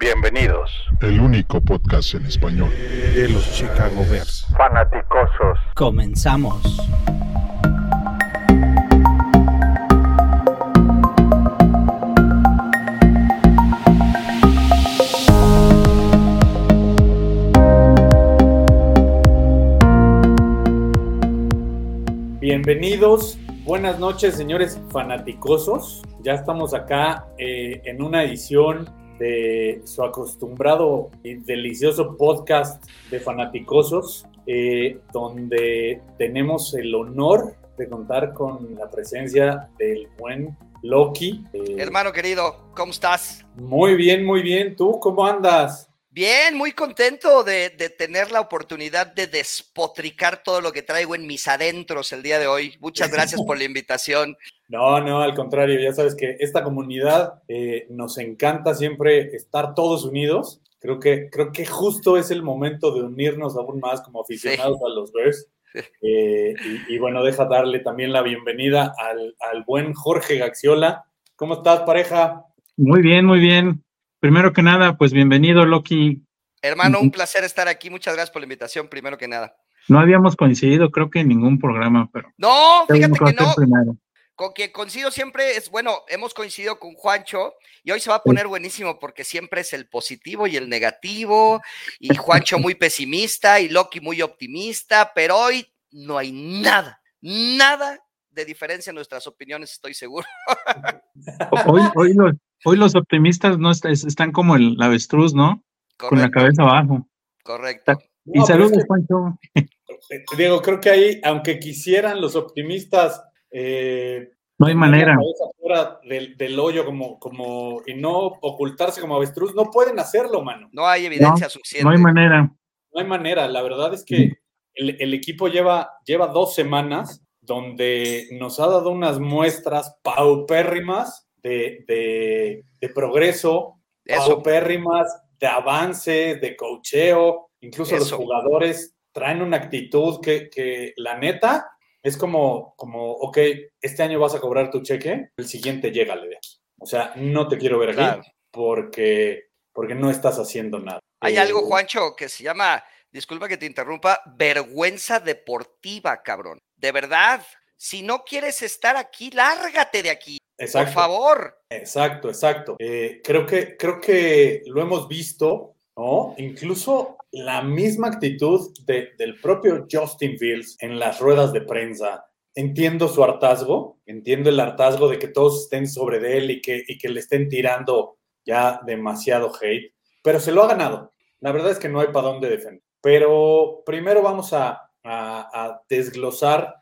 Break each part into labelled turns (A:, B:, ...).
A: Bienvenidos.
B: El único podcast en español
C: de los Chicago Bears.
A: Fanaticosos.
D: Comenzamos.
E: Bienvenidos, buenas noches señores fanaticosos. Ya estamos acá eh, en una edición de su acostumbrado y delicioso podcast de fanaticosos, eh, donde tenemos el honor de contar con la presencia del buen Loki.
F: Eh, Hermano querido, ¿cómo estás?
E: Muy bien, muy bien. ¿Tú cómo andas?
F: Bien, muy contento de, tener la oportunidad de despotricar todo lo que traigo en mis adentros el día de hoy. Muchas gracias por la invitación.
E: No, no, al contrario, ya sabes que esta comunidad eh, nos encanta siempre estar todos unidos. Creo que, creo que justo es el momento de unirnos aún más como aficionados a los Bears. Eh, y, bueno, deja darle también la bienvenida al, al buen Jorge Gaxiola. ¿Cómo estás, pareja?
G: Muy bien, muy bien. Primero que nada, pues bienvenido, Loki.
F: Hermano, un placer estar aquí. Muchas gracias por la invitación, primero que nada.
G: No habíamos coincidido, creo que en ningún programa, pero.
F: No, fíjate que no. Con quien coincido siempre es, bueno, hemos coincidido con Juancho y hoy se va a poner buenísimo porque siempre es el positivo y el negativo y Juancho muy pesimista y Loki muy optimista, pero hoy no hay nada, nada de diferencia en nuestras opiniones, estoy seguro.
G: Hoy, hoy, los, Hoy los optimistas no están como el avestruz, ¿no? Con la cabeza abajo.
F: Correcto.
G: Y saludos, Juancho.
E: Diego, creo que ahí, aunque quisieran los optimistas, eh,
G: no hay manera.
E: Fuera del, del, hoyo como, como, y no ocultarse como avestruz, no pueden hacerlo, mano.
F: No hay evidencia suficiente.
G: No hay manera.
E: No hay manera. La verdad es que el, el, equipo lleva, lleva dos semanas donde nos ha dado unas muestras paupérrimas de, progreso, pérrimas, de avance, de cocheo, incluso los jugadores traen una actitud que, la neta es como, como, ok, este año vas a cobrar tu cheque, el siguiente llégale de aquí. O sea, no te quiero ver aquí porque, porque no estás haciendo nada.
F: Hay algo, eh, Juancho, que se llama, disculpa que te interrumpa, vergüenza deportiva, cabrón. De verdad, si no quieres estar aquí, lárgate de aquí. Por favor.
E: Exacto, exacto. Eh, creo, que, creo que lo hemos visto, ¿no? Incluso la misma actitud del propio Justin Fields en las ruedas de prensa. Entiendo su hartazgo, entiendo el hartazgo de que todos estén sobre de él y que, y que le estén tirando ya demasiado hate, pero se lo ha ganado. La verdad es que no hay para dónde defender. Pero primero vamos a, a, desglosar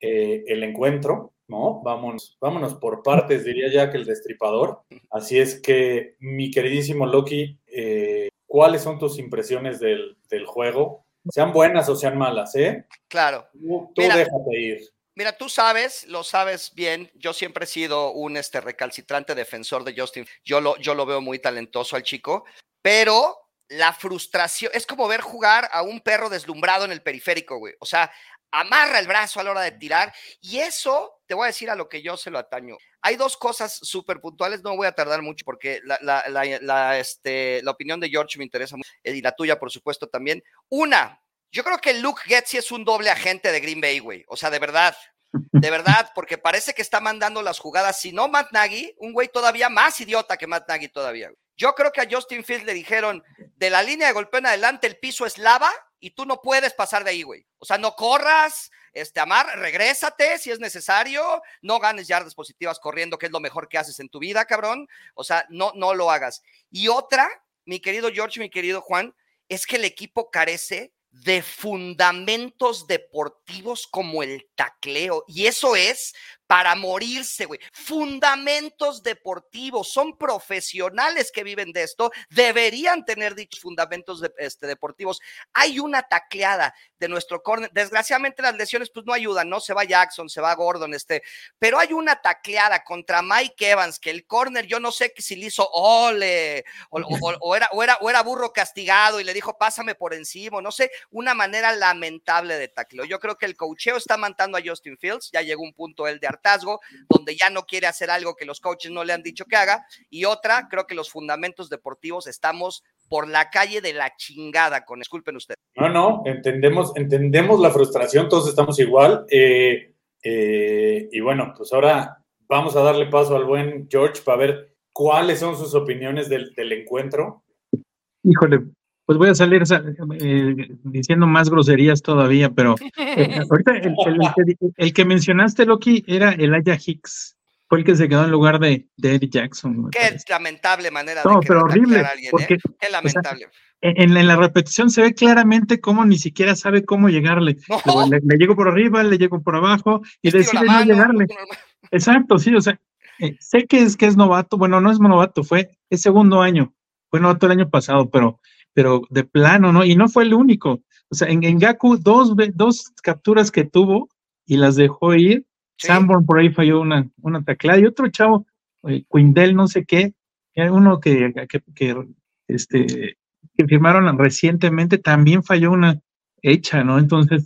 E: eh, el encuentro. ¿no? Vámonos, vámonos por partes, diría ya que el destripador. Así es que, mi queridísimo Loki, eh, ¿cuáles son tus impresiones del, juego? Sean buenas o sean malas, ¿eh?
F: Claro.
E: Tú, déjate ir.
F: Mira, tú sabes, lo sabes bien, yo siempre he sido un este, recalcitrante defensor de Justin. Yo lo, yo lo veo muy talentoso al chico, pero la frustración es como ver jugar a un perro deslumbrado en el periférico, güey. O sea, amarra el brazo a la hora de tirar y eso te voy a decir a lo que yo se lo ataño. Hay dos cosas súper puntuales, no voy a tardar mucho porque la, la, la, este, la opinión de George me interesa mucho y la tuya, por supuesto, también. Una, yo creo que Luke Getzi es un doble agente de Green Bay, güey. O sea, de verdad, de verdad, porque parece que está mandando las jugadas. Si no, Matt Nagy, un güey todavía más idiota que Matt Nagy todavía. Yo creo que a Justin Fields le dijeron, de la línea de golpeo en adelante el piso es lava y tú no puedes pasar de ahí, güey. O sea, no corras, este, Amar, regrésate si es necesario, no ganes yardas positivas corriendo, que es lo mejor que haces en tu vida, cabrón. O sea, no, no lo hagas. Y otra, mi querido George, mi querido Juan, es que el equipo carece de fundamentos deportivos como el tacleo. Y eso es para morirse, güey. Fundamentos deportivos, son profesionales que viven de esto, deberían tener dichos fundamentos este, deportivos. Hay una tacleada de nuestro corner, desgraciadamente las lesiones pues no ayudan, ¿no? Se va Jackson, se va Gordon, este, pero hay una tacleada contra Mike Evans, que el corner, yo no sé si le hizo ole, o, era, o, era, o era burro castigado y le dijo, pásame por encima, no sé, una manera lamentable de tacleo. Yo creo que el cocheo está matando a Justin Fields, ya llegó un punto él de hartazgo, donde ya no quiere hacer algo que los coaches no le han dicho que haga. Y otra, creo que los fundamentos deportivos estamos por la calle de la chingada, con disculpen ustedes.
E: No, no, entendemos, entendemos la frustración, todos estamos igual. Eh, eh, y bueno, pues ahora vamos a darle paso al buen George para ver cuáles son sus opiniones del, del encuentro.
G: Híjole, pues voy a salir eh, diciendo más groserías todavía, pero eh, ahorita el, el, que mencionaste, Loki, era Elijah Hicks. Fue el que se quedó en lugar de, de Eddie Jackson.
F: Qué lamentable manera
G: no, de pero horrible, alguien, porque, ¿eh?
F: Qué lamentable.
G: en, en, la repetición se ve claramente cómo ni siquiera sabe cómo llegarle. Le, le, llego por arriba, le llego por abajo y decide no llegarle. Exacto, sí, o sea, sé que es que es novato, bueno, no es novato, fue el segundo año, fue novato el año pasado, pero pero de plano, ¿no? Y no fue el único. O sea, en, Gaku, dos, dos capturas que tuvo y las dejó ir. Sanborn por ahí falló una, una taclada y otro chavo, eh, Quindel, no sé qué, uno que, que, este, que firmaron recientemente, también falló una hecha, ¿no? Entonces,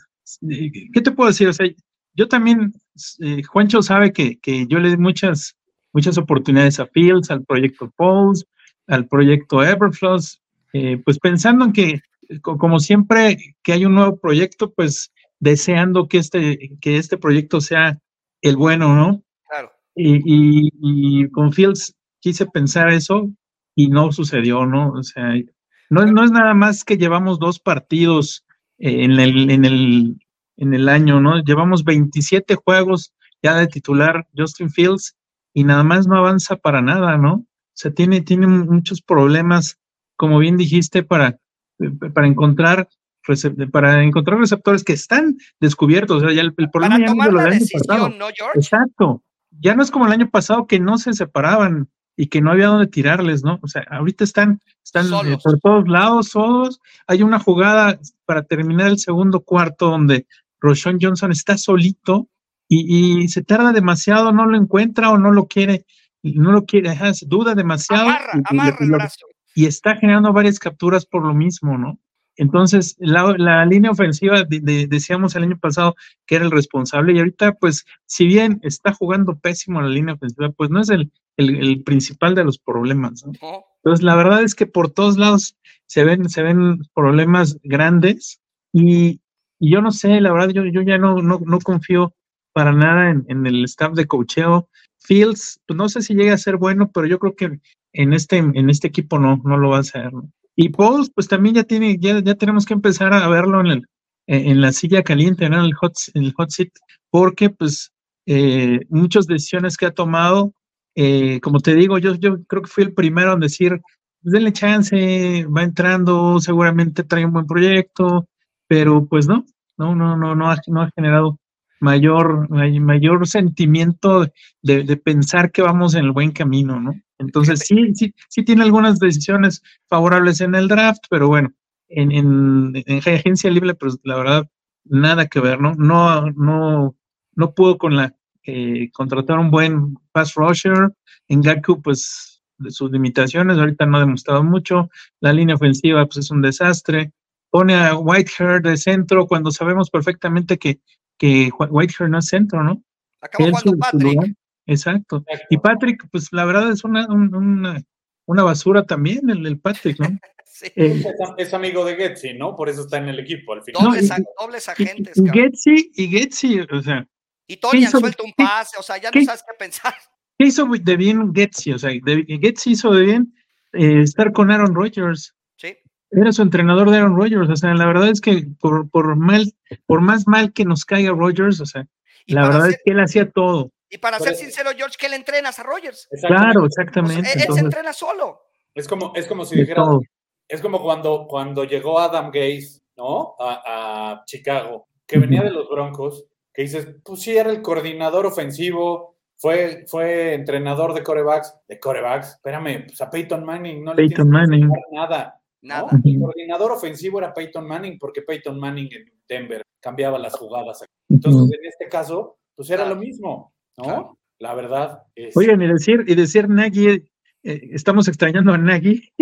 G: eh, ¿qué te puedo decir? O sea, yo también, eh, Juancho sabe que, que yo le di muchas, muchas oportunidades a Fields, al proyecto Pulse, al proyecto Everflows, eh, pues pensando en que, como siempre que hay un nuevo proyecto, pues deseando que este, que este proyecto sea el bueno, ¿no?
F: Claro.
G: Y, con Fields quise pensar eso y no sucedió, ¿no? O sea, no, no es nada más que llevamos dos partidos en el, en el, en el año, ¿no? Llevamos 27 juegos ya de titular Justin Fields y nada más no avanza para nada, ¿no? O sea, tiene, tiene muchos problemas como bien dijiste, para, para encontrar para encontrar receptores que están descubiertos. O sea, ya el, problema
F: para tomar la decisión, ¿no, George?
G: Exacto. Ya no es como el año pasado que no se separaban y que no había dónde tirarles, ¿no? O sea, ahorita están, están eh, por todos lados, todos. Hay una jugada para terminar el segundo cuarto donde Roshon Johnson está solito y, se tarda demasiado, no lo encuentra o no lo quiere, no lo quiere, duda demasiado.
F: Amarra, amarra el brazo
G: y está generando varias capturas por lo mismo, ¿no? Entonces, la, línea ofensiva, decíamos el año pasado que era el responsable y ahorita, pues, si bien está jugando pésimo la línea ofensiva, pues no es el, el, principal de los problemas, ¿no? Entonces, la verdad es que por todos lados se ven, se ven problemas grandes y, yo no sé, la verdad, yo, yo ya no, no, no confío para nada en, en el staff de cocheo. Fields, pues no sé si llega a ser bueno, pero yo creo que en este, en este equipo no, no lo va a hacer. Y Pauls, pues también ya tiene, ya, ya tenemos que empezar a verlo en, el, en la silla caliente, ¿no? En el hot, en el hot seat, porque pues eh, muchas decisiones que ha tomado, eh, como te digo, yo, yo creo que fui el primero en decir, pues denle chance, va entrando, seguramente trae un buen proyecto, pero pues no, no, no, no, no ha, no ha generado mayor, mayor sentimiento de, de, pensar que vamos en el buen camino, ¿no? Entonces sí, sí, sí tiene algunas decisiones favorables en el draft, pero bueno, en, en, en agencia libre, pues la verdad, nada que ver, ¿no? No, no, no pudo con la eh, contratar un buen pass rusher. En Gaku, pues de sus limitaciones, ahorita no ha demostrado mucho. La línea ofensiva, pues es un desastre. Pone a Whitehair de centro cuando sabemos perfectamente que, que Whitehair no es centro, ¿no?
F: Acabó jugando Patrick.
G: Exacto. Y Patrick, pues la verdad es una, una, una basura también, el, el Patrick, ¿no?
E: sí. eh, es, amigo de Getsi, ¿no? Por eso está en el equipo al final.
F: Dobles, no, y, dobles agentes.
G: Y, Getsi, y Getsi, o sea.
F: Y Tony suelto un pase, o sea, ya no sabes qué pensar.
G: ¿Qué hizo de bien Getsi? O sea, Getsi hizo de bien eh, estar con Aaron Rodgers.
F: Sí.
G: Era su entrenador de Aaron Rodgers. O sea, la verdad es que por, por mal, por más mal que nos caiga Rodgers, o sea, la verdad es que él hacía todo.
F: Y para ser sincero, George, ¿qué le entrenas a Rogers?
G: Claro, exactamente.
F: Pues, él, se entrena solo.
E: Es como, es como si dijera, es como cuando, cuando llegó Adam Gaze, ¿no? A, a Chicago, que venía de los Broncos, que dices, pues sí, era el coordinador ofensivo, fue, fue entrenador de corebacks, de corebacks, espérame, pues a Peyton Manning no le
G: Peyton Manning.
E: nada.
F: Nada.
E: ¿no? El coordinador ofensivo era Peyton Manning porque Peyton Manning en Denver cambiaba las jugadas. Entonces, en este caso, pues era lo mismo. ¿No? Claro. La verdad. Es...
G: Oigan, y decir, y decir Nagy, eh, estamos extrañando a Nagy.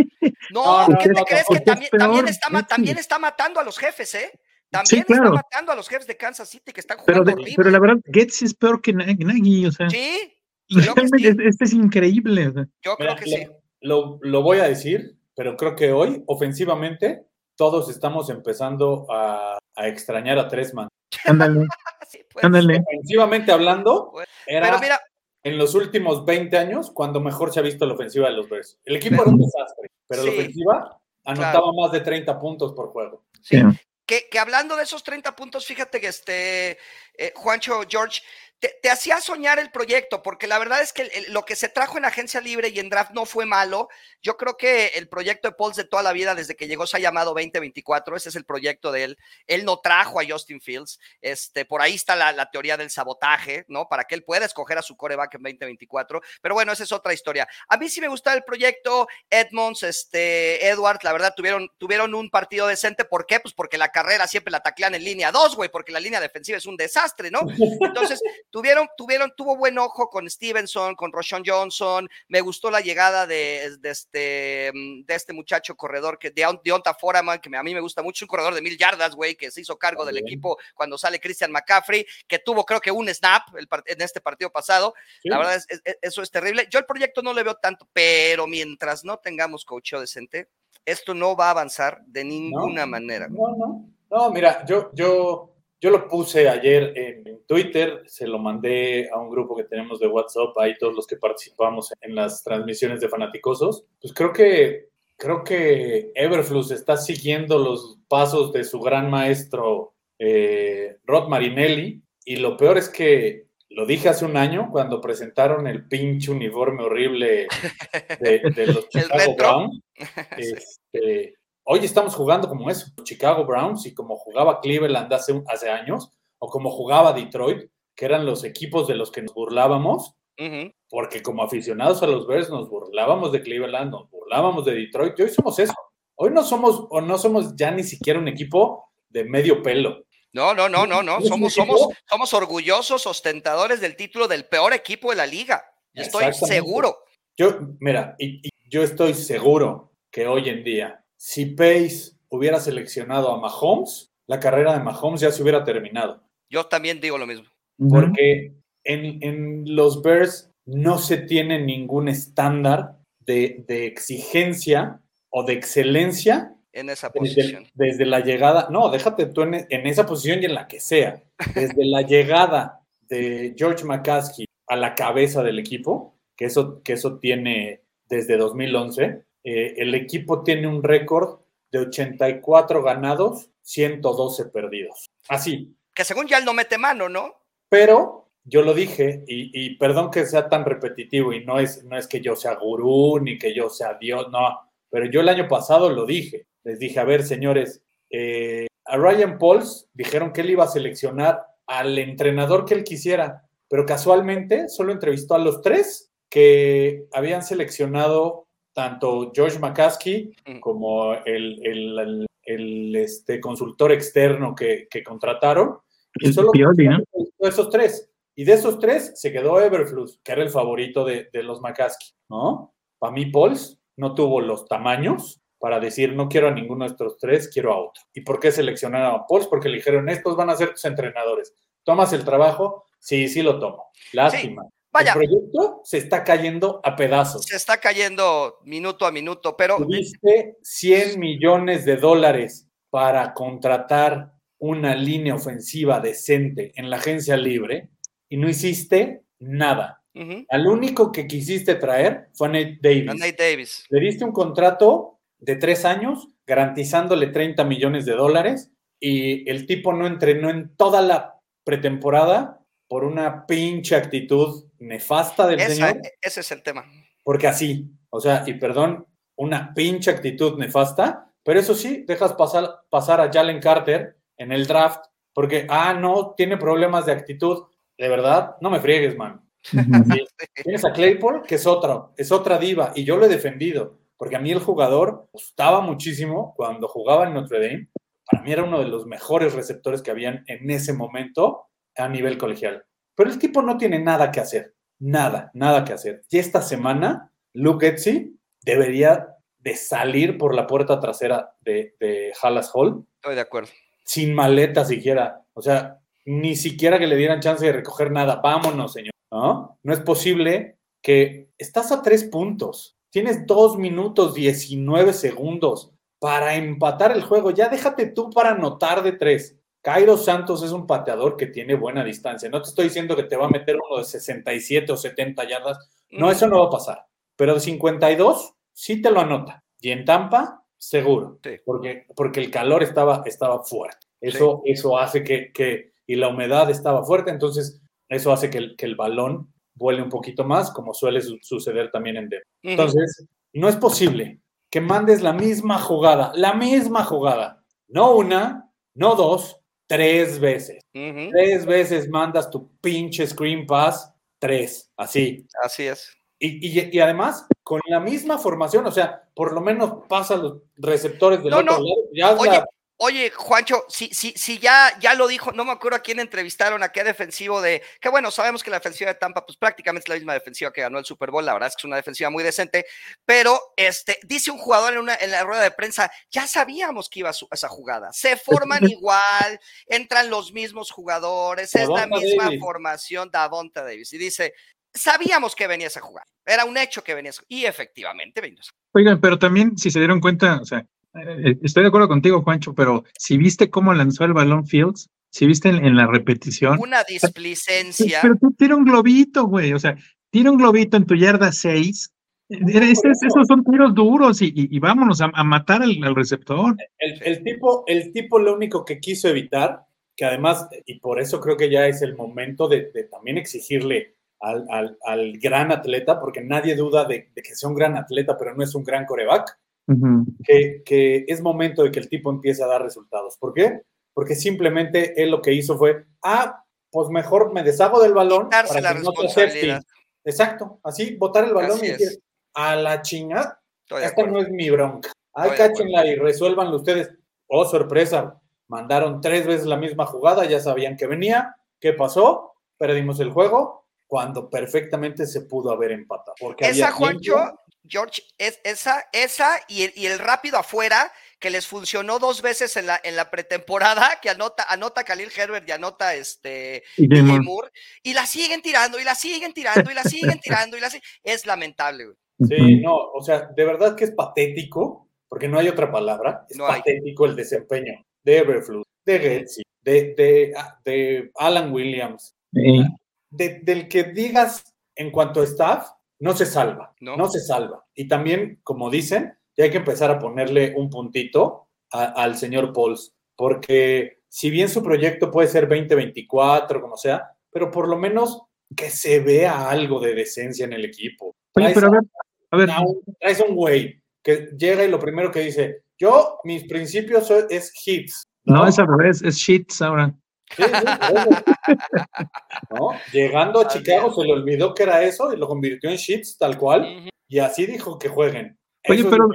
F: No, ¿qué te crees? Que también, también, está, también está matando a los jefes, ¿eh? También
G: claro.
F: está matando a los jefes de Kansas City que están
G: Pero,
F: jugando
G: de-
F: horrible.
G: pero la verdad, Getz es peor que Nag- Nagy, o sea,
F: Sí,
G: realmente
F: sí.
G: este es increíble. o sea.
F: yo creo
E: Mira,
F: que sí.
E: lo, lo voy a decir, pero creo que hoy, ofensivamente, todos estamos empezando a, a extrañar a Tresman.
G: Ándale,
F: Sí,
G: ándale.
E: Ofensivamente hablando,
F: Pues,
E: era
F: Pero mira,
E: en los últimos 20 años cuando mejor se ha visto la ofensiva de los Bears. El equipo era un desastre, pero la ofensiva anotaba más de 30 puntos por juego.
F: sí,
G: Sí.
F: que, que hablando de esos 30 puntos, fíjate que este eh, Juancho George te, hacía soñar el proyecto, porque la verdad es que lo que se trajo en agencia libre y en draft no fue malo. Yo creo que el proyecto de Pauls de toda la vida, desde que llegó, se ha llamado 2024. Ese es el proyecto de él. Él no trajo a Justin Fields. Este, por ahí está la, teoría del sabotaje, ¿no? Para que él pueda escoger a su coreback en 2024. Pero bueno, esa es otra historia. A mí sí me gustaba el proyecto. Edmonds, este, Edwards, la verdad, tuvieron, tuvieron un partido decente. ¿Por qué? Pues porque la carrera siempre la taclean en línea 2, güey, porque la línea defensiva es un desastre, ¿no? Entonces, tuvieron, tuvieron, tuvo buen ojo con Stevenson, con Roshan Johnson. Me gustó la llegada de, de este, mm, de este muchacho corredor que de Deonta Foreman, que me- a mí me gusta mucho, un corredor de mil yardas, güey, que se hizo cargo del equipo cuando sale Christian McCaffrey, que tuvo creo que un snap el en este partido pasado.
E: Sí.
F: La verdad es, es- es- eso es terrible. Yo el proyecto no le veo tanto, pero mientras no tengamos coacheo decente, esto no va a avanzar de ninguna manera.
E: No, no. No, mira, yo, yo, yo lo puse ayer en, Twitter, se lo mandé a un grupo que tenemos de WhatsApp, ahí todos los que participamos en las transmisiones de fanaticosos. Pues creo que, creo que Everflux está siguiendo los pasos de su gran maestro eh, Rod Marinelli, y lo peor es que lo dije hace un año cuando presentaron el pinche uniforme horrible de, de los Chicago. Browns. Este, hoy estamos jugando como eso, Chicago Browns y como jugaba Cleveland hace, hace años, o como jugaba Detroit, que eran los equipos de los que nos burlábamos, porque como aficionados a los Bears nos burlábamos de Cleveland, nos burlábamos de Detroit, y hoy somos eso. Hoy no somos, o no somos ya ni siquiera un equipo de medio pelo.
F: No, no, no, no, no. Somos, somos, somos orgullosos ostentadores del título del peor equipo de la liga. Estoy seguro.
E: Yo, mira, y, y yo estoy seguro que hoy en día, si Pace hubiera seleccionado a Mahomes, la carrera de Mahomes ya se hubiera terminado.
F: Yo también digo lo mismo.
E: Porque en, en los Bears no se tiene ningún estándar de, de exigencia o de excelencia
F: En esa
E: desde,
F: posición.
E: desde la llegada, no, déjate tú en, en esa posición y en la que sea, desde la llegada de George McCaskey a la cabeza del equipo, que eso, que eso tiene desde 2011, eh, el equipo tiene un récord de 84 ganados, 112 perdidos. Así,
F: Que según ya él no mete mano, ¿no?
E: pero yo lo dije, y, y perdón que sea tan repetitivo, y no es, no es que yo sea gurú ni que yo sea Dios, no, pero yo el año pasado lo dije. Les dije, a ver, señores, eh, a Ryan Pauls dijeron que él iba a seleccionar al entrenador que él quisiera, pero casualmente solo entrevistó a los tres que habían seleccionado tanto George McCaskey
F: Mm.
E: como el, el- el- el, este, consultor externo que, que contrataron. Y
G: El
E: solo
G: Pioli, ¿no?
E: esos tres. Y de esos tres se quedó Everflux, que era el favorito de, de los McCaskey, ¿no? Para mí, Pauls no tuvo los tamaños para decir, no quiero a ninguno de estos tres, quiero a otro. ¿Y por qué seleccionaron a Pauls? Porque le dijeron, estos van a ser tus entrenadores. ¿Tomas el trabajo? Sí, sí lo tomo. Lástima.
F: Vaya,
E: El proyecto se está cayendo a pedazos.
F: se está cayendo minuto a minuto, pero
E: Tuviste 100 millones de dólares para contratar una línea ofensiva decente en la agencia libre y no hiciste nada.
F: ujú,
E: Al único que quisiste traer fue a Nate Davis.
F: a Nate Davis.
E: Le diste un contrato de tres años garantizándole 30 millones de dólares y el tipo no entrenó en toda la pretemporada por una pinche actitud nefasta del
F: Esa-
E: señor
F: ese es el tema.
E: porque así, o sea, y perdón, una pinche actitud nefasta, pero eso sí, dejas pasar, pasar a Jalen Carter en el draft, porque, ah, no, tiene problemas de actitud, de verdad, no me friegues, man. Sí. Tienes a Claypool, que es otra, es otra diva, y yo lo he defendido, porque a mí el jugador gustaba muchísimo cuando jugaba en Notre Dame, para mí era uno de los mejores receptores que habían en ese momento a nivel colegial. Pero el tipo no tiene nada que hacer, nada, nada que hacer. Y esta semana, Luke Etsy debería de salir por la puerta trasera de, de Hallas Hall
F: Estoy de acuerdo.
E: sin maleta siquiera. O sea, ni siquiera que le dieran chance de recoger nada. Vámonos, señor. ¿No? No es posible que estás a tres puntos. Tienes dos minutos 19 segundos para empatar el juego. Ya déjate tú para anotar de tres. Cairo Santos es un pateador que tiene buena distancia. No te estoy diciendo que te va a meter uno de 67 o 70 yardas. No, eso no va a pasar. Pero de 52 sí te lo anota. Y en Tampa, seguro.
F: Sí.
E: Porque, porque el calor estaba, estaba fuerte. Eso, eso hace que, que, y la humedad estaba fuerte, entonces eso hace que el, que el balón vuele un poquito más, como suele su- suceder también en Denver. Entonces, no es posible que mandes la misma jugada, la misma jugada, no una, no dos, tres veces. Tres veces mandas tu pinche screen pass, tres, así.
F: Así es.
E: Y, y- y además, con la misma formación, o sea, por lo menos pasa los receptores del
F: No,
E: otro
F: no.
E: lado. Ya
F: Oye,
E: la-
F: Oye, Juancho, si, si, si ya, ya lo dijo, no me acuerdo a quién entrevistaron, a qué defensivo de, que bueno, sabemos que la defensiva de Tampa, pues prácticamente es la misma defensiva que ganó el Super Bowl, la verdad es que es una defensiva muy decente, pero este, dice un jugador en, una, en la rueda de prensa, ya sabíamos que iba a su- esa jugada, se forman igual, entran los mismos jugadores, es la misma
E: Davis.
F: formación Davonta Davis, y dice, sabíamos que venía esa jugada, era un hecho que venía esa y efectivamente esa
G: Oigan, pero también, si se dieron cuenta, o sea, estoy de acuerdo contigo, Juancho, pero si viste cómo lanzó el balón Fields, si viste en, en la repetición,
F: una displicencia.
G: pero tú tira un globito, güey, o sea, tira un globito en tu yarda 6. esos son tiros duros y, y- y vámonos a, a matar al, al receptor.
E: El, el tipo, el tipo lo único que quiso evitar, que además, y por eso creo que ya es el momento de, de también exigirle al, al- al gran atleta, porque nadie duda de, de que sea un gran atleta, pero no es un gran coreback, Que, que es momento de que el tipo empiece a dar resultados. ¿Por qué? Porque simplemente él lo que hizo fue, ah, pues mejor me deshago del balón.
F: Quitarse
E: para
F: la
E: que no te
F: responsabilidad.
E: safety". Exacto, así, botar el balón
F: Así
E: y
F: es.
E: decir, a la chingada, esta no es mi bronca. Ay, cáchenla y resuélvanlo ustedes. Oh, sorpresa. Mandaron tres veces la misma jugada, ya sabían que venía. ¿Qué pasó? Perdimos el juego cuando perfectamente se pudo haber empatado. Porque
F: Esa,
E: había
F: Juancho. George, es esa, esa y el, y el rápido afuera que les funcionó dos veces en la, en la pretemporada, que anota, anota Khalil Herbert y anota este
G: Y Moore.
F: Moore, y la siguen tirando, y la siguen tirando, y la siguen tirando, y la siguen. Es lamentable, güey.
E: Sí, no, o sea, de verdad que es patético, porque no hay otra palabra. Es
F: No hay.
E: patético el desempeño de Everflux, de Getzi, de, de, ah, de Alan Williams,
G: Sí.
E: De- del que digas en cuanto a staff, no se salva,
F: No.
E: no, se salva. Y también, como dicen, ya hay que empezar a ponerle un puntito a- al señor Pauls, porque si bien su proyecto puede ser 2024, como sea, pero por lo menos que se vea algo de decencia en el equipo.
G: Oye,
E: Traes
G: pero a ver, a ver,
E: a un- traes un güey que llega y lo primero que dice, yo, mis principios so- es hits.
G: no es al revés, es shits ahora.
E: Sí, sí, ojo. ¿No? Llegando a Chicago se le olvidó que era eso y lo convirtió en shits tal cual y así dijo que jueguen.
G: Oye,
E: Eso es
G: pero-.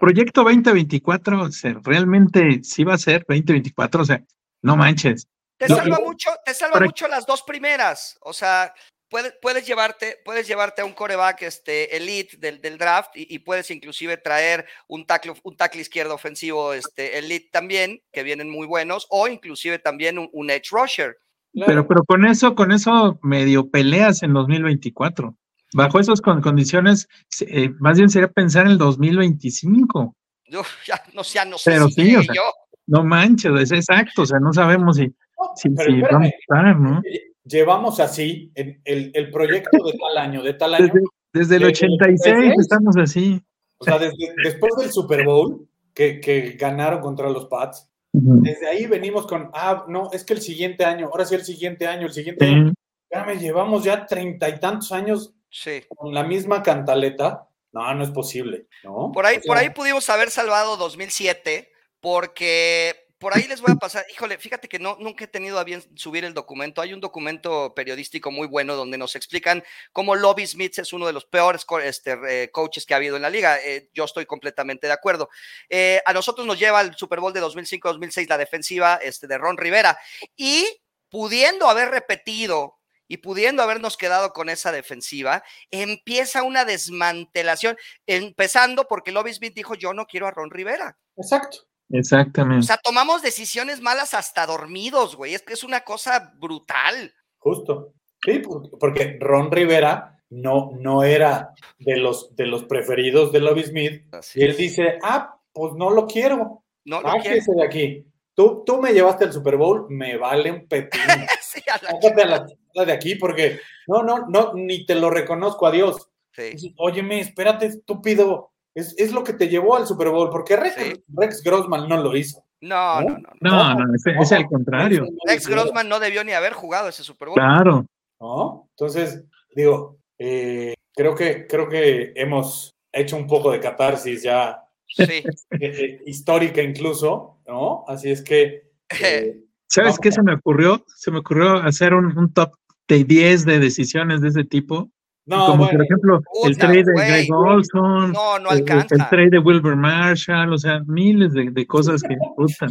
G: Proyecto 2024, o sea, realmente sí va a ser 2024, o sea, no manches.
F: Te
G: No,
F: salva
G: y-
F: mucho, te salva
G: para-
F: mucho las dos primeras. O sea, puedes, puedes llevarte, puedes llevarte a un coreback este, elite del, del draft y, y puedes inclusive traer un tackle, un tackle izquierdo ofensivo este, elite también, que vienen muy buenos, o inclusive también un, un edge rusher.
E: Claro.
G: Pero, pero con eso, con eso medio peleas en 2024. Bajo esas con- condiciones, se- eh, más bien sería pensar en el 2025.
F: Uf, ya no, ya no sé
G: Pero
F: si
G: sí, o sea,
F: yo.
G: No manches, es exacto, o sea, no sabemos si,
E: No,
G: si,
E: pero
G: si
E: espérame,
G: vamos a estar, ¿no?
E: Llevamos así en el, el proyecto de tal año, de tal año,
G: Desde, desde el
E: Desde el
G: 86
E: 86.
G: estamos así.
E: o sea, desde- después del Super Bowl que, que ganaron contra los Pats, desde ahí venimos con, ah, no, es que el siguiente año, ahora sí el siguiente año, el siguiente año,
G: Sí.
E: Espérame, llevamos ya treinta y tantos años
F: Sí.
E: con la misma cantaleta. No, no es posible, ¿no?
F: Por ahí,
E: O sea,
F: por ahí pudimos haber salvado 2007, porque por ahí les voy a pasar, híjole, fíjate que no, nunca he tenido a bien subir el documento. Hay un documento periodístico muy bueno donde nos explican cómo Lobby Smith es uno de los peores este, eh, coaches que ha habido en la liga. Eh, yo estoy completamente de acuerdo. Eh, a nosotros nos lleva el Super Bowl de 2005-2006 la defensiva este, de Ron Rivera y pudiendo haber repetido y pudiendo habernos quedado con esa defensiva, empieza una desmantelación, empezando porque Lobby Smith dijo, yo no quiero a Ron Rivera.
E: Exacto.
F: O
G: Exactamente.
F: sea, tomamos decisiones malas hasta dormidos, güey. Es que es una cosa brutal.
E: Justo. Sí, por- porque Ron Rivera no, no era de los, de los preferidos de Lobby Smith.
F: Así
E: Y él
F: es.
E: dice, ah, pues no lo quiero.
F: No lo.
E: Sáquese de aquí. Tú, tú me llevaste al Super Bowl, me vale un pepino.
F: Sí, a la
E: Sácate a la de aquí porque no, no, no, ni te lo reconozco, adiós.
F: Sí.
E: Óyeme, espérate, estúpido. Es, es lo que te llevó al Super Bowl, porque Rex,
F: Sí.
E: Rex Grossman no lo hizo.
F: No,
E: ¿No?
F: no, no. no.
G: Es, es al contrario.
F: Rex Grossman no debió ni haber jugado ese Super Bowl.
G: Claro.
E: ¿no? Entonces, digo, eh, creo, que, creo que hemos hecho un poco de catarsis ya
F: Sí.
E: eh, eh, histórica incluso, ¿no? Así es que... eh,
G: ¿Sabes qué se me ocurrió? Se me ocurrió hacer un, un top de 10 de decisiones de ese tipo.
E: No,
G: como
E: bueno,
G: por ejemplo, el trade de. Greg Olson,
F: No, no
G: el, trade de Wilbur Marshall, o sea, miles de, de cosas que puta.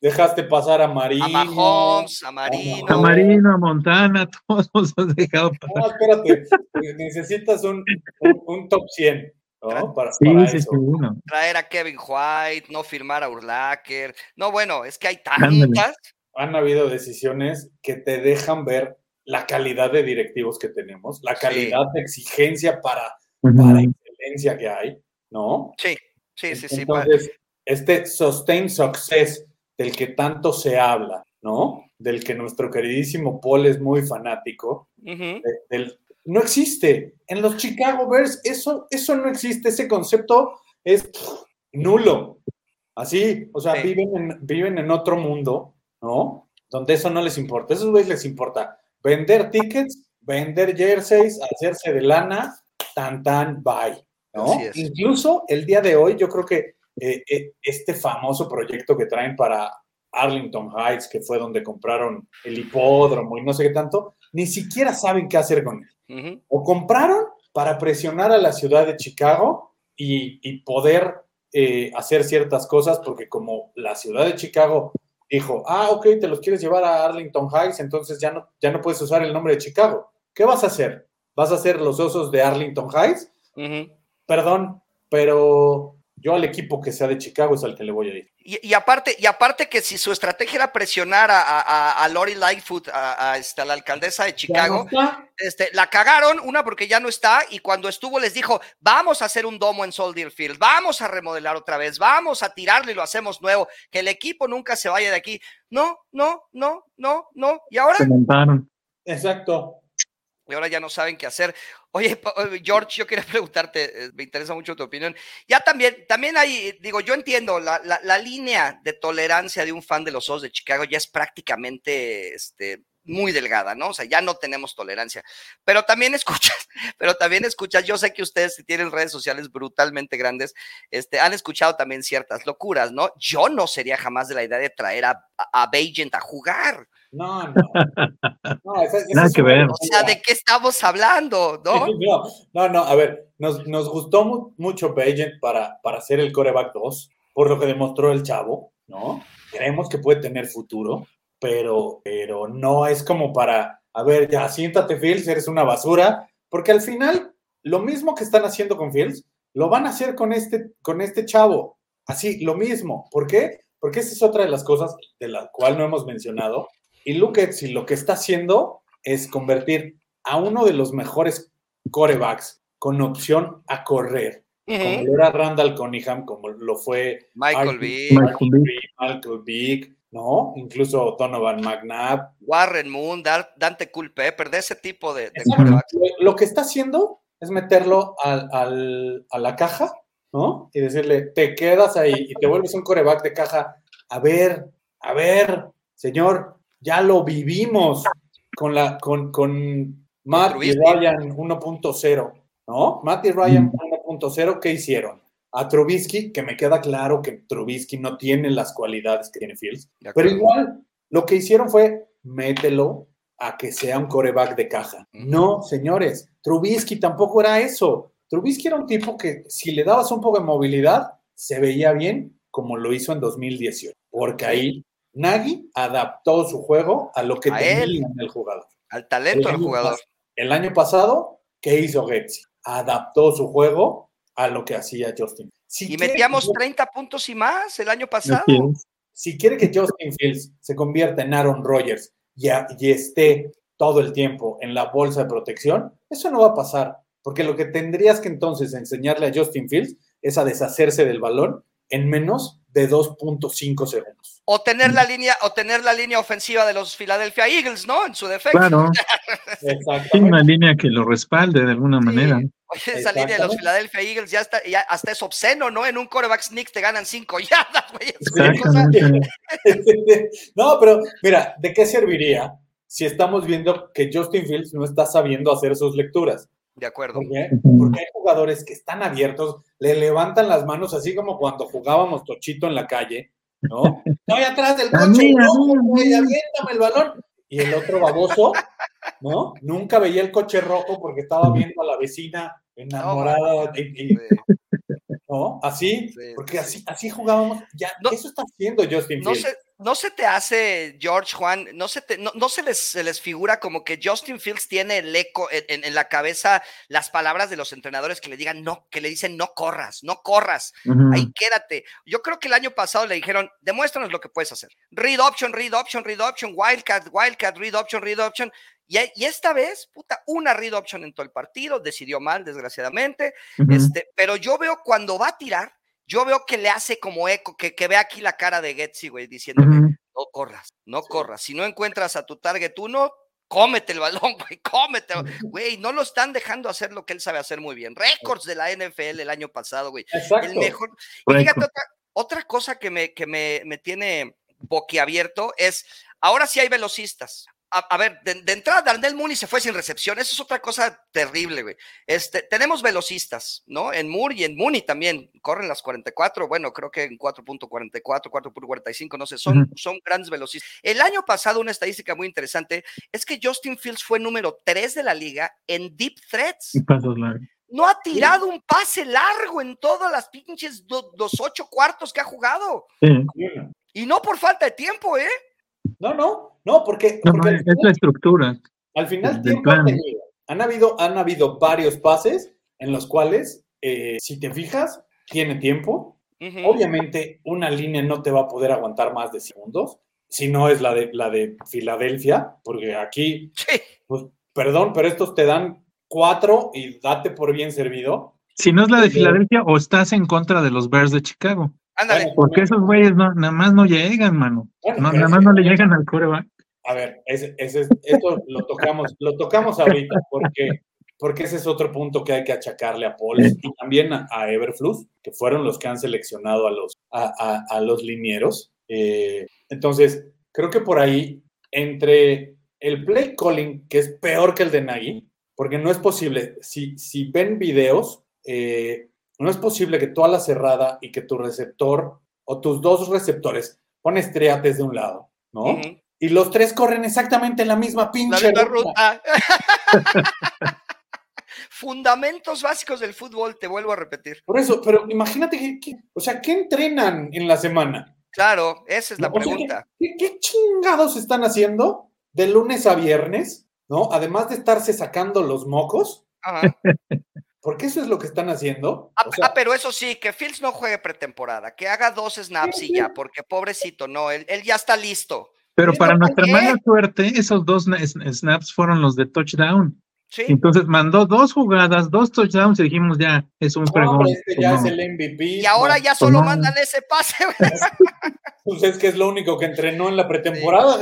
E: dejaste pasar a Marino.
F: A Mahomes, a Marino.
G: A Marino, a Montana, todos los has dejado pasar.
E: No, espérate, necesitas un, un, un top 100, ¿no? Para,
G: Sí,
E: para
G: sí,
E: eso.
G: sí. no.
F: Traer a Kevin White, no firmar a Urlacher. No, bueno, es que hay
G: Ándale.
F: tantas.
E: Han habido decisiones que te dejan ver la calidad de directivos que tenemos, la
F: Sí.
E: calidad de exigencia para,
G: Ujú.
E: para excelencia que hay, ¿no?
F: Sí, sí, sí, sí.
E: Entonces, este sustained success del que tanto se habla, ¿no? Del que nuestro queridísimo Paul es muy fanático, del- no existe. En los Chicago Bears eso, eso no existe, ese concepto es pff, nulo. Así, o sea,
F: Sí.
E: viven, en, viven en otro mundo, ¿no? Donde eso no les importa. A esos güeyes les importa vender tickets, vender jerseys, hacerse de lana, tan, tan, bye. ¿no? Incluso el día de hoy, yo creo que eh, eh, este famoso proyecto que traen para Arlington Heights, que fue donde compraron el hipódromo y no sé qué tanto, ni siquiera saben qué hacer con él. O compraron para presionar a la ciudad de Chicago y, y poder eh, hacer ciertas cosas, porque como la ciudad de Chicago dijo, ah, ok, te los quieres llevar a Arlington Heights, entonces ya no, ya no puedes usar el nombre de Chicago. ¿Qué vas a hacer? ¿Vas a hacer los osos de Arlington Heights? Perdón, pero yo al equipo que sea de Chicago es al que le voy a ir.
F: Y, y aparte, y aparte que si su estrategia era presionar a, a, Lori Lightfoot, a, a, este, a la alcaldesa de Chicago,
E: no
F: este, la cagaron, una porque ya no está, y cuando estuvo les dijo, vamos a hacer un domo en Soldier Field, vamos a remodelar otra vez, vamos a tirarlo y lo hacemos nuevo, que el equipo nunca se vaya de aquí. No, no, no, no, no. Y ahora,
G: Se montaron.
E: Exacto.
F: Y ahora ya no saben qué hacer. Oye, oye, George, yo quería preguntarte, eh, me interesa mucho tu opinión. Ya también, también hay, digo, yo entiendo, la, la- la línea de tolerancia de un fan de los Osos de Chicago ya es prácticamente este, muy delgada, ¿no? O sea, ya no tenemos tolerancia. Pero también escuchas, pero también escuchas, yo sé que ustedes si tienen redes sociales brutalmente grandes, este, han escuchado también ciertas locuras, ¿no? Yo no sería jamás de la idea de traer a, a, a a jugar.
E: No, no. No, esa- esa
G: Nada
E: es
G: que
E: una
G: ver.
F: O sea, ¿de qué estamos hablando, no?
E: No, no, no, a ver, nos, nos gustó mu- mucho Bagent para, para ser el coreback 2, por lo que demostró el chavo, ¿no? Creemos que puede tener futuro, pero, pero no es como para, a ver, ya siéntate, Fields, eres una basura, porque al final, lo mismo que están haciendo con Fields, lo van a hacer con este, con este chavo. Así, lo mismo. ¿Por qué? Porque esa es otra de las cosas de la cual no hemos mencionado. Y Luke Etzi lo que está haciendo es convertir a uno de los mejores corebacks con opción a correr, como
F: Ujú.
E: lo era Randall Cunningham, como lo fue
F: Michael Vick,
G: Michael Vick.
E: ¿No? Incluso Donovan McNabb.
F: Warren Moon, Dante Culpepper, de ese tipo de, de.
E: Lo, que está haciendo es meterlo al- al- a la caja, ¿no? Y decirle, te quedas ahí y te vuelves un coreback de caja. A ver, a ver, señor, ya lo vivimos con, la, con, con Matt y. Ryan 1.0, ¿no? Matt y Ryan
G: Mm.
E: 1.0, ¿qué hicieron? A Trubisky, que me queda claro que Trubisky no tiene las cualidades que tiene Fields, pero igual, lo que hicieron fue mételo a que sea un coreback de caja. No, señores, Trubisky tampoco era eso. Trubisky era un tipo que si le dabas un poco de movilidad, se veía bien como lo hizo en 2018. Porque ahí Nagy adaptó su juego a lo que
F: A
E: tenía
F: él.
E: en el jugador.
F: Al talento del jugador.
E: El año pasado, ¿qué hizo Getzi? Adaptó su juego a lo que hacía Justin. Si
F: Y
E: quiere
F: metíamos
E: que-
F: 30 puntos y más el año pasado.
E: Si quiere que Justin Fields se convierta en Aaron Rodgers y, a- y esté todo el tiempo en la bolsa de protección, eso no va a pasar, porque lo que tendrías que entonces enseñarle a Justin Fields es a deshacerse del balón en menos de 2.5 segundos.
F: O tener la línea, o tener la línea ofensiva de los Philadelphia Eagles, ¿no? En su defecto.
G: Claro, tiene una línea que lo respalde de alguna manera.
F: Oye, esa línea de los. Philadelphia Eagles ya está, ya hasta es obsceno, ¿no? En un coreback sneak te ganan cinco yardas, güey. Es una cosa-
G: Exactamente.
E: no, pero mira, ¿de qué serviría si estamos viendo que Justin Fields no está sabiendo hacer sus lecturas?
F: De acuerdo.
E: Porque hay jugadores que están abiertos, le levantan las manos así como cuando jugábamos tochito en la calle, ¿no? Estoy atrás del coche,
G: a
E: güey, aviéntame el balón. Y el otro baboso, ¿no? Nunca veía el coche rojo porque estaba viendo a la vecina enamorada. ¿no? Así,
F: Sí,
E: porque
F: sí.
E: así, así jugábamos. Ya,
F: No-
E: eso está haciendo Justin
F: No
E: Fields.
F: No se te hace, George Juan, no se, te, no, no se, les, se les figura como que Justin Fields tiene el eco en, en- en la cabeza las palabras de los entrenadores que le digan no, que le dicen no corras, no corras, ahí quédate. Yo creo que el año pasado le dijeron, demuéstranos lo que puedes hacer. Read option, read option, read option, wildcat, wildcat, read option, read option. Y, y esta vez, puta, una read option en todo el partido, decidió mal, desgraciadamente. Este, pero yo veo cuando va a tirar, yo veo que le hace como eco, que, que ve aquí la cara de Getsi, güey, diciéndole, no corras, no corras. Si no encuentras a tu target uno, cómete el balón, güey, cómete. Güey, no lo están dejando hacer lo que él sabe hacer muy bien. Récords de la NFL el año pasado, güey.
E: Exacto.
F: El mejor. Y fíjate, otra, otra cosa que me, que me, me tiene boquiabierto es, ahora sí hay velocistas. A, a ver, de, de entrada, Darnell Mooney se fue sin recepción. Eso es otra cosa terrible, güey. Este, tenemos velocistas, ¿no? En Moore y en Mooney también. Corren las 44, bueno, creo que en 4.44, 4.45, no sé, son,
G: Ujú.
F: son grandes velocistas. El año pasado, una estadística muy interesante es que Justin Fields fue número 3 de la liga en deep threats
G: Y pasos largos.
F: no ha tirado un pase largo en todas las pinches do- los ocho cuartos que ha jugado.
G: Sí.
F: Y no por falta de tiempo, ¿eh?
E: No, no, no, porque,
G: No,
E: porque
G: no,
E: al,
G: es la
E: final,
G: estructura.
E: al final tiempo. Han habido, han habido varios pases en los cuales, eh, si te fijas, tiene tiempo. Obviamente, una línea no te va a poder aguantar más de segundos, si no es la de, la de Filadelfia, porque aquí,
F: Sí,
E: pues, perdón, pero estos te dan cuatro y date por bien servido.
G: Si no es la de. Filadelfia o estás en contra de los Bears de Chicago.
F: Ándale.
G: Porque esos güeyes no, nada más no llegan, mano.
E: Bueno,
G: No,
E: pero
G: nada más no le llegan al coreback.
E: A ver, ese, ese es- esto lo tocamos, lo tocamos ahorita, porque, porque ese es otro punto que hay que achacarle a Paul y también a, a Everflux, que fueron los que han seleccionado a los, a, a- a los linieros. Eh, entonces, creo que por ahí, entre el play calling, que es peor que el de Nagy, porque no es posible, si, si ven videos, eh, no es posible que tú a la cerrada y que tu receptor o tus dos receptores pones triates de un lado, ¿no? Y los tres corren exactamente en la misma
F: La
E: pinche
F: misma
E: ruta.
F: ruta. Fundamentos básicos del fútbol, te vuelvo a repetir.
E: Por eso, pero imagínate que, que- o sea, ¿qué entrenan en la semana?
F: Claro, esa es la
E: O sea, ¿qué-
F: pregunta.
E: ¿qué, qué chingados están haciendo de lunes a viernes? ¿No? Además de estarse sacando los mocos,
F: Ajá.
E: porque eso es lo que están haciendo.
F: Ah,
E: O sea,
F: ah, pero eso sí, que Fields no juegue pretemporada, que haga dos snaps y ya, porque pobrecito, no, él, él ya está listo.
G: Pero para
E: no,
G: nuestra mala suerte, esos dos na- sn- snaps fueron los de touchdown.
F: Sí,
G: Entonces mandó dos jugadas, dos touchdowns y dijimos ya, es un
E: no,
G: fregón.
E: este ya
G: No.
E: es el MVP.
F: y ahora
E: no,
F: ya solo
G: no.
F: mandan ese pase. güey.
E: Pues es que es lo único que entrenó en la pretemporada.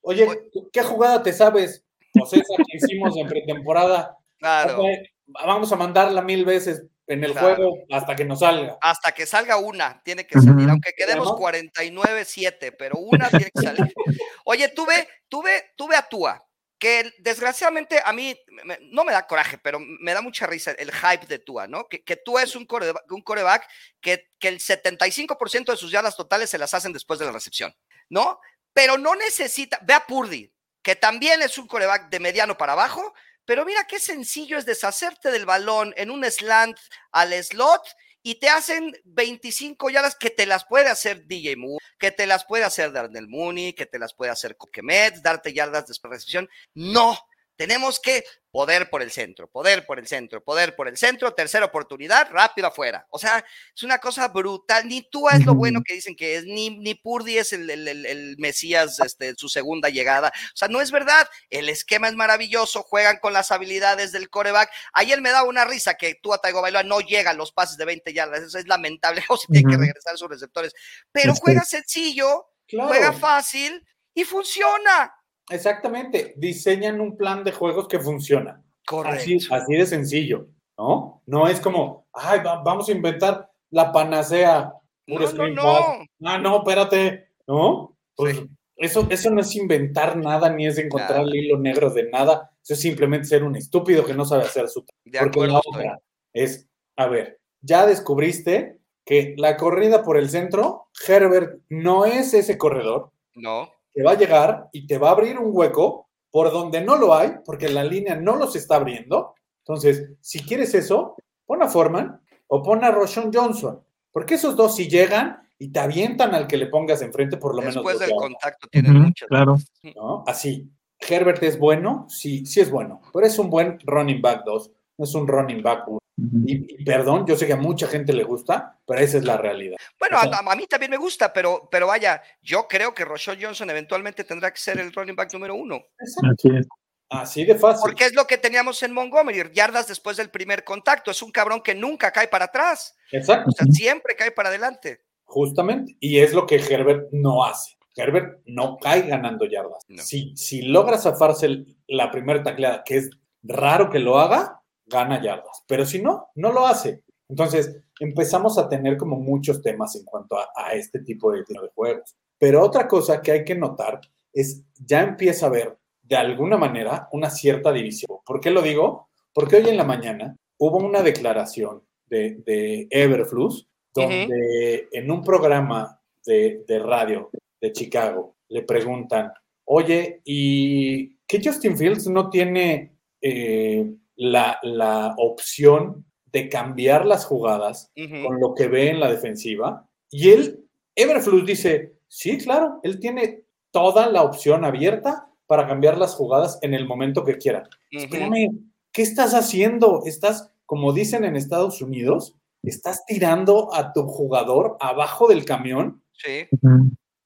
E: Oye, ¿qué jugada te sabes? Pues esa que hicimos en pretemporada.
F: Claro,
E: Vamos a mandarla mil veces en el
F: Claro.
E: juego hasta que nos salga.
F: hasta que salga una, tiene que salir,
G: Ujú.
F: aunque quedemos
E: Además-
F: 49-7, pero una tiene que salir. Oye, tuve, tuve, tuve a Tua, que desgraciadamente a mí me- no me da coraje, pero me da mucha risa el hype de Tua, ¿no? Que, que Tua es un coreback, un coreback que, que el 75% de sus yardas totales se las hacen después de la recepción, ¿no? Pero no necesita, ve a Purdy, que también es un coreback de mediano para abajo, pero mira qué sencillo es deshacerte del balón en un slant al slot y te hacen 25 yardas que te las puede hacer DJ Moore, que te las puede hacer Darnell Mooney, que te las puede hacer Coquemet, darte yardas de recepción. No, tenemos que poder por el centro, poder por el centro, poder por el centro, tercera oportunidad, rápido afuera. O sea, es una cosa brutal. Ni tú es lo bueno que dicen que es, ni, ni Purdy es el, el, el, el Mesías, este, su segunda llegada. O sea, no es verdad. El esquema es maravilloso, juegan con las habilidades del coreback. Ayer me daba una risa que tú a Taigo Bailoa no llegan los pases de 20 yardas. Eso es lamentable. O si tiene que regresar a sus receptores. Pero
G: Este-
F: juega sencillo,
E: Claro.
F: juega fácil y funciona.
E: Exactamente. Diseñan un plan de juegos que funciona.
F: Correcto.
E: así de sencillo, ¿no? No es como, ay, va- vamos a inventar la panacea.
F: No, no, no.
E: Ah, no, espérate, ¿no? Pues
F: Sí.
E: eso, eso no es inventar nada, ni es encontrar
F: Nada.
E: el hilo negro de nada. Eso es simplemente ser un estúpido que no sabe hacer su
F: De
E: Porque la
F: estoy.
E: otra es, a ver, ya descubriste que la corrida por el centro, Herbert no es ese corredor
F: No.
E: Que va a llegar y te va a abrir un hueco por donde no lo hay, porque la línea no los está abriendo. Entonces, si quieres eso, pon a Foreman o pon a Roshon Johnson, porque esos dos si llegan y te avientan al que le pongas enfrente, por lo menos.
F: Después del contacto tienen
G: Ujú,
F: muchas.
G: claro.
E: ¿no? Así. Herbert es bueno, sí, sí es bueno, pero es un buen running back 2, no es un running back 1. Y, y perdón, yo sé que a mucha gente le gusta, pero esa es la realidad.
F: Bueno,
E: O sea-
F: a, a mí también me gusta, pero, pero vaya, yo creo que Roshon Johnson eventualmente tendrá que ser el running back número uno.
G: Así es.
E: Así de fácil.
F: Porque es lo que teníamos en Montgomery, yardas después del primer contacto. Es un cabrón que nunca cae para atrás.
E: Exacto,
F: O sea, siempre cae para adelante.
E: justamente. Y es lo que Herbert no hace. Herbert no cae ganando yardas.
F: No.
E: Si, si logra zafarse el- la primera tacleada, que es raro que lo haga, gana yardas. Pero si no, no lo hace. Entonces, empezamos a tener como muchos temas en cuanto a, a este tipo de, de juegos. Pero otra cosa que hay que notar es, ya empieza a haber, de alguna manera, una cierta división. ¿Por qué lo digo? Porque hoy en la mañana hubo una declaración de, de Everflux, donde en un programa de, de radio de Chicago le preguntan, oye, ¿y qué Justin Fields no tiene eh, la, la opción de cambiar las jugadas con lo que ve en la defensiva? Y él, Everflux dice, sí, claro, él tiene toda la opción abierta para cambiar las jugadas en el momento que quiera.
F: Ujú.
E: Espérame, ¿qué estás haciendo? Estás, como dicen en Estados Unidos, estás tirando a tu jugador abajo del camión,
F: Sí.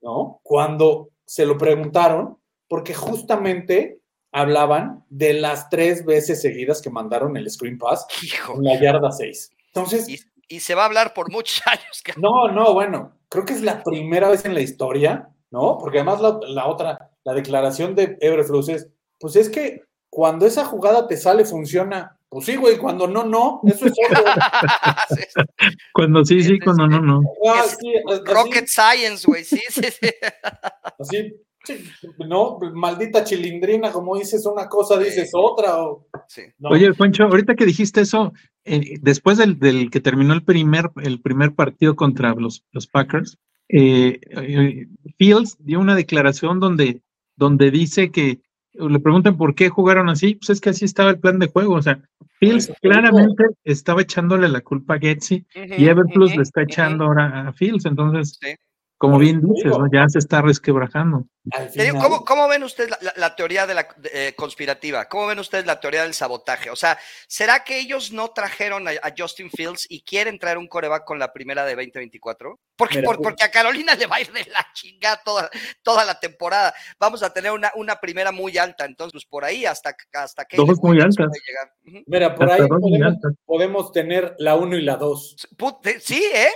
E: ¿no? Cuando se lo preguntaron, porque justamente hablaban de las tres veces seguidas que mandaron el screen pass
F: Hijo.
E: en la yarda 6. Entonces,
F: Y, y se va a hablar por muchos años. que-
E: no, no, bueno, creo que es la primera vez en la historia, ¿no? Porque además la, la otra, la declaración de Everflux es, pues es que cuando esa jugada te sale, funciona. Pues sí, güey, cuando no, no, eso es
G: Cuando sí, sí,
F: Es-
G: cuando no, no.
E: Ah,
F: Es
E: sí, así,
F: Rocket Science, güey. Sí, sí, sí.
E: así, sí, no, maldita chilindrina, como dices una cosa, dices otra. o-
F: sí.
E: no.
G: Oye, Juancho, ahorita que dijiste eso, eh, después del, del que terminó el primer, el primer partido contra los, los Packers, eh, eh, Fields dio una declaración donde, donde dice que le preguntan por qué jugaron así, pues es que así estaba el plan de juego. O sea, Fields claramente estaba echándole la culpa a Getsi y Everplus le está echando ahora a Fields. Entonces,
F: Sí.
G: Como bien dices. ¿no? ya se está resquebrajando.
F: ¿cómo, cómo ven ustedes la, la- la teoría de la de, eh, conspirativa? ¿Cómo ven ustedes la teoría del sabotaje? O sea, ¿será que ellos no trajeron a, a Justin Fields y quieren traer un coreback con la primera de 2024? Porque,
E: Mira,
F: por-
E: pues-
F: porque a Carolina le va a ir de la chingada toda, toda la temporada. Vamos a tener una, una primera muy alta, entonces pues, por ahí hasta, hasta que
G: Dos muy altas.
E: Mira, por
G: Hasta
E: ahí
G: dos
E: podemos, tener la 1 y la 2.
F: Put- Sí, ¿eh?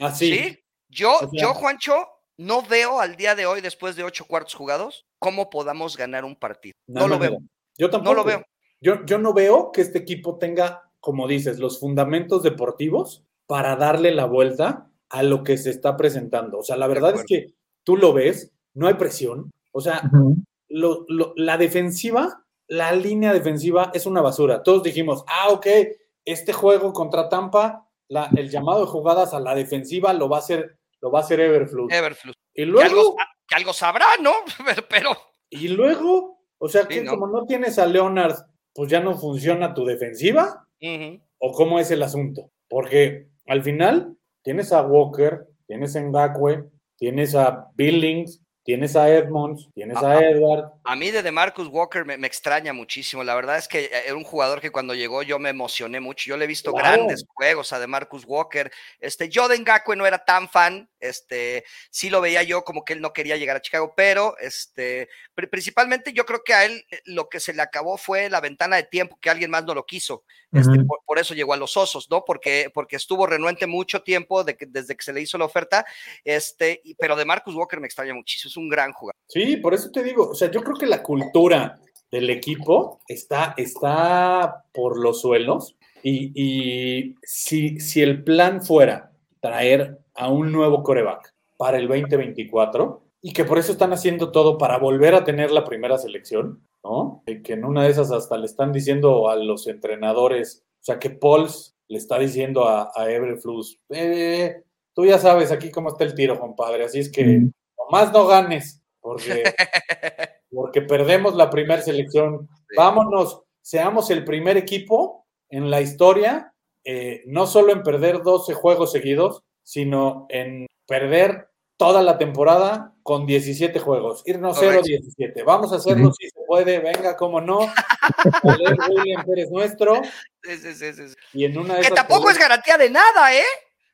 E: Así.
F: Sí. Yo,
E: O sea-
F: yo, Juancho, no veo al día de hoy, después de ocho cuartos jugados, cómo podamos ganar un partido. No,
E: No
F: lo veo.
E: Yo tampoco.
F: lo veo.
E: Yo, yo no veo que este equipo tenga, como dices, los fundamentos deportivos para darle la vuelta a lo que se está presentando. O sea, la verdad es que tú lo ves, no hay presión. O sea,
G: Ujú.
E: lo- lo- la defensiva, la línea defensiva es una basura. Todos dijimos, ah, ok, este juego contra Tampa, la- el llamado de jugadas a la defensiva lo va a hacer, lo va a hacer Everflux.
F: Everflux.
E: y
F: Que algo,
E: luego,
F: que algo sabrá, ¿no? Pero,
E: y luego, o sea,
F: Sí,
E: que
F: ¿no?
E: como no tienes a Leonard, pues ya no funciona tu defensiva. o cómo es el asunto. Porque al final tienes a Walker, tienes a Ngakwe, tienes a Billings, tienes a Edmonds, tienes a Edward.
F: A mí de DeMarcus Walker me, me extraña muchísimo. La verdad es que eh, era un jugador que cuando llegó yo me emocioné mucho. Yo le he visto grandes juegos a DeMarcus Walker. Este, yo de Ngakwe no era tan fan. Este, sí lo veía yo como que él no quería llegar a Chicago, pero este, pri- principalmente yo creo que a él eh, lo que se le acabó fue la ventana de tiempo que alguien más no lo quiso. Este, por, por eso llegó a los osos, ¿no? Porque, porque estuvo renuente mucho tiempo de que- desde que se le hizo la oferta. Este, pero de Marcus Walker me extraña muchísimo. Es un gran jugador.
E: Sí, por eso te digo, o sea, yo creo que la cultura del equipo está, está por los suelos y, y si, si el plan fuera traer a un nuevo coreback para el 2024 y que por eso están haciendo todo para volver a tener la primera selección, ¿no? Y que en una de esas hasta le están diciendo a los entrenadores, o sea, que Pauls le está diciendo a, a Eberflus, "Eh, tú ya sabes aquí cómo está el tiro, compadre, así es que
G: Ujú.
E: Nomás no ganes, porque, porque perdemos la primera selección. Vámonos, seamos el primer equipo en la historia, eh, no solo en perder 12 juegos seguidos, sino en perder toda la temporada con 17 juegos, irnos
F: Correcto.
E: 0-17. Vamos a hacerlo si se puede, venga, cómo no. Caleb Williams eres nuestro,
F: Sí, sí, sí, sí, sí.
E: y en una de
F: Que
E: esas
F: tampoco
E: Caleb-
F: es garantía de nada, ¿eh?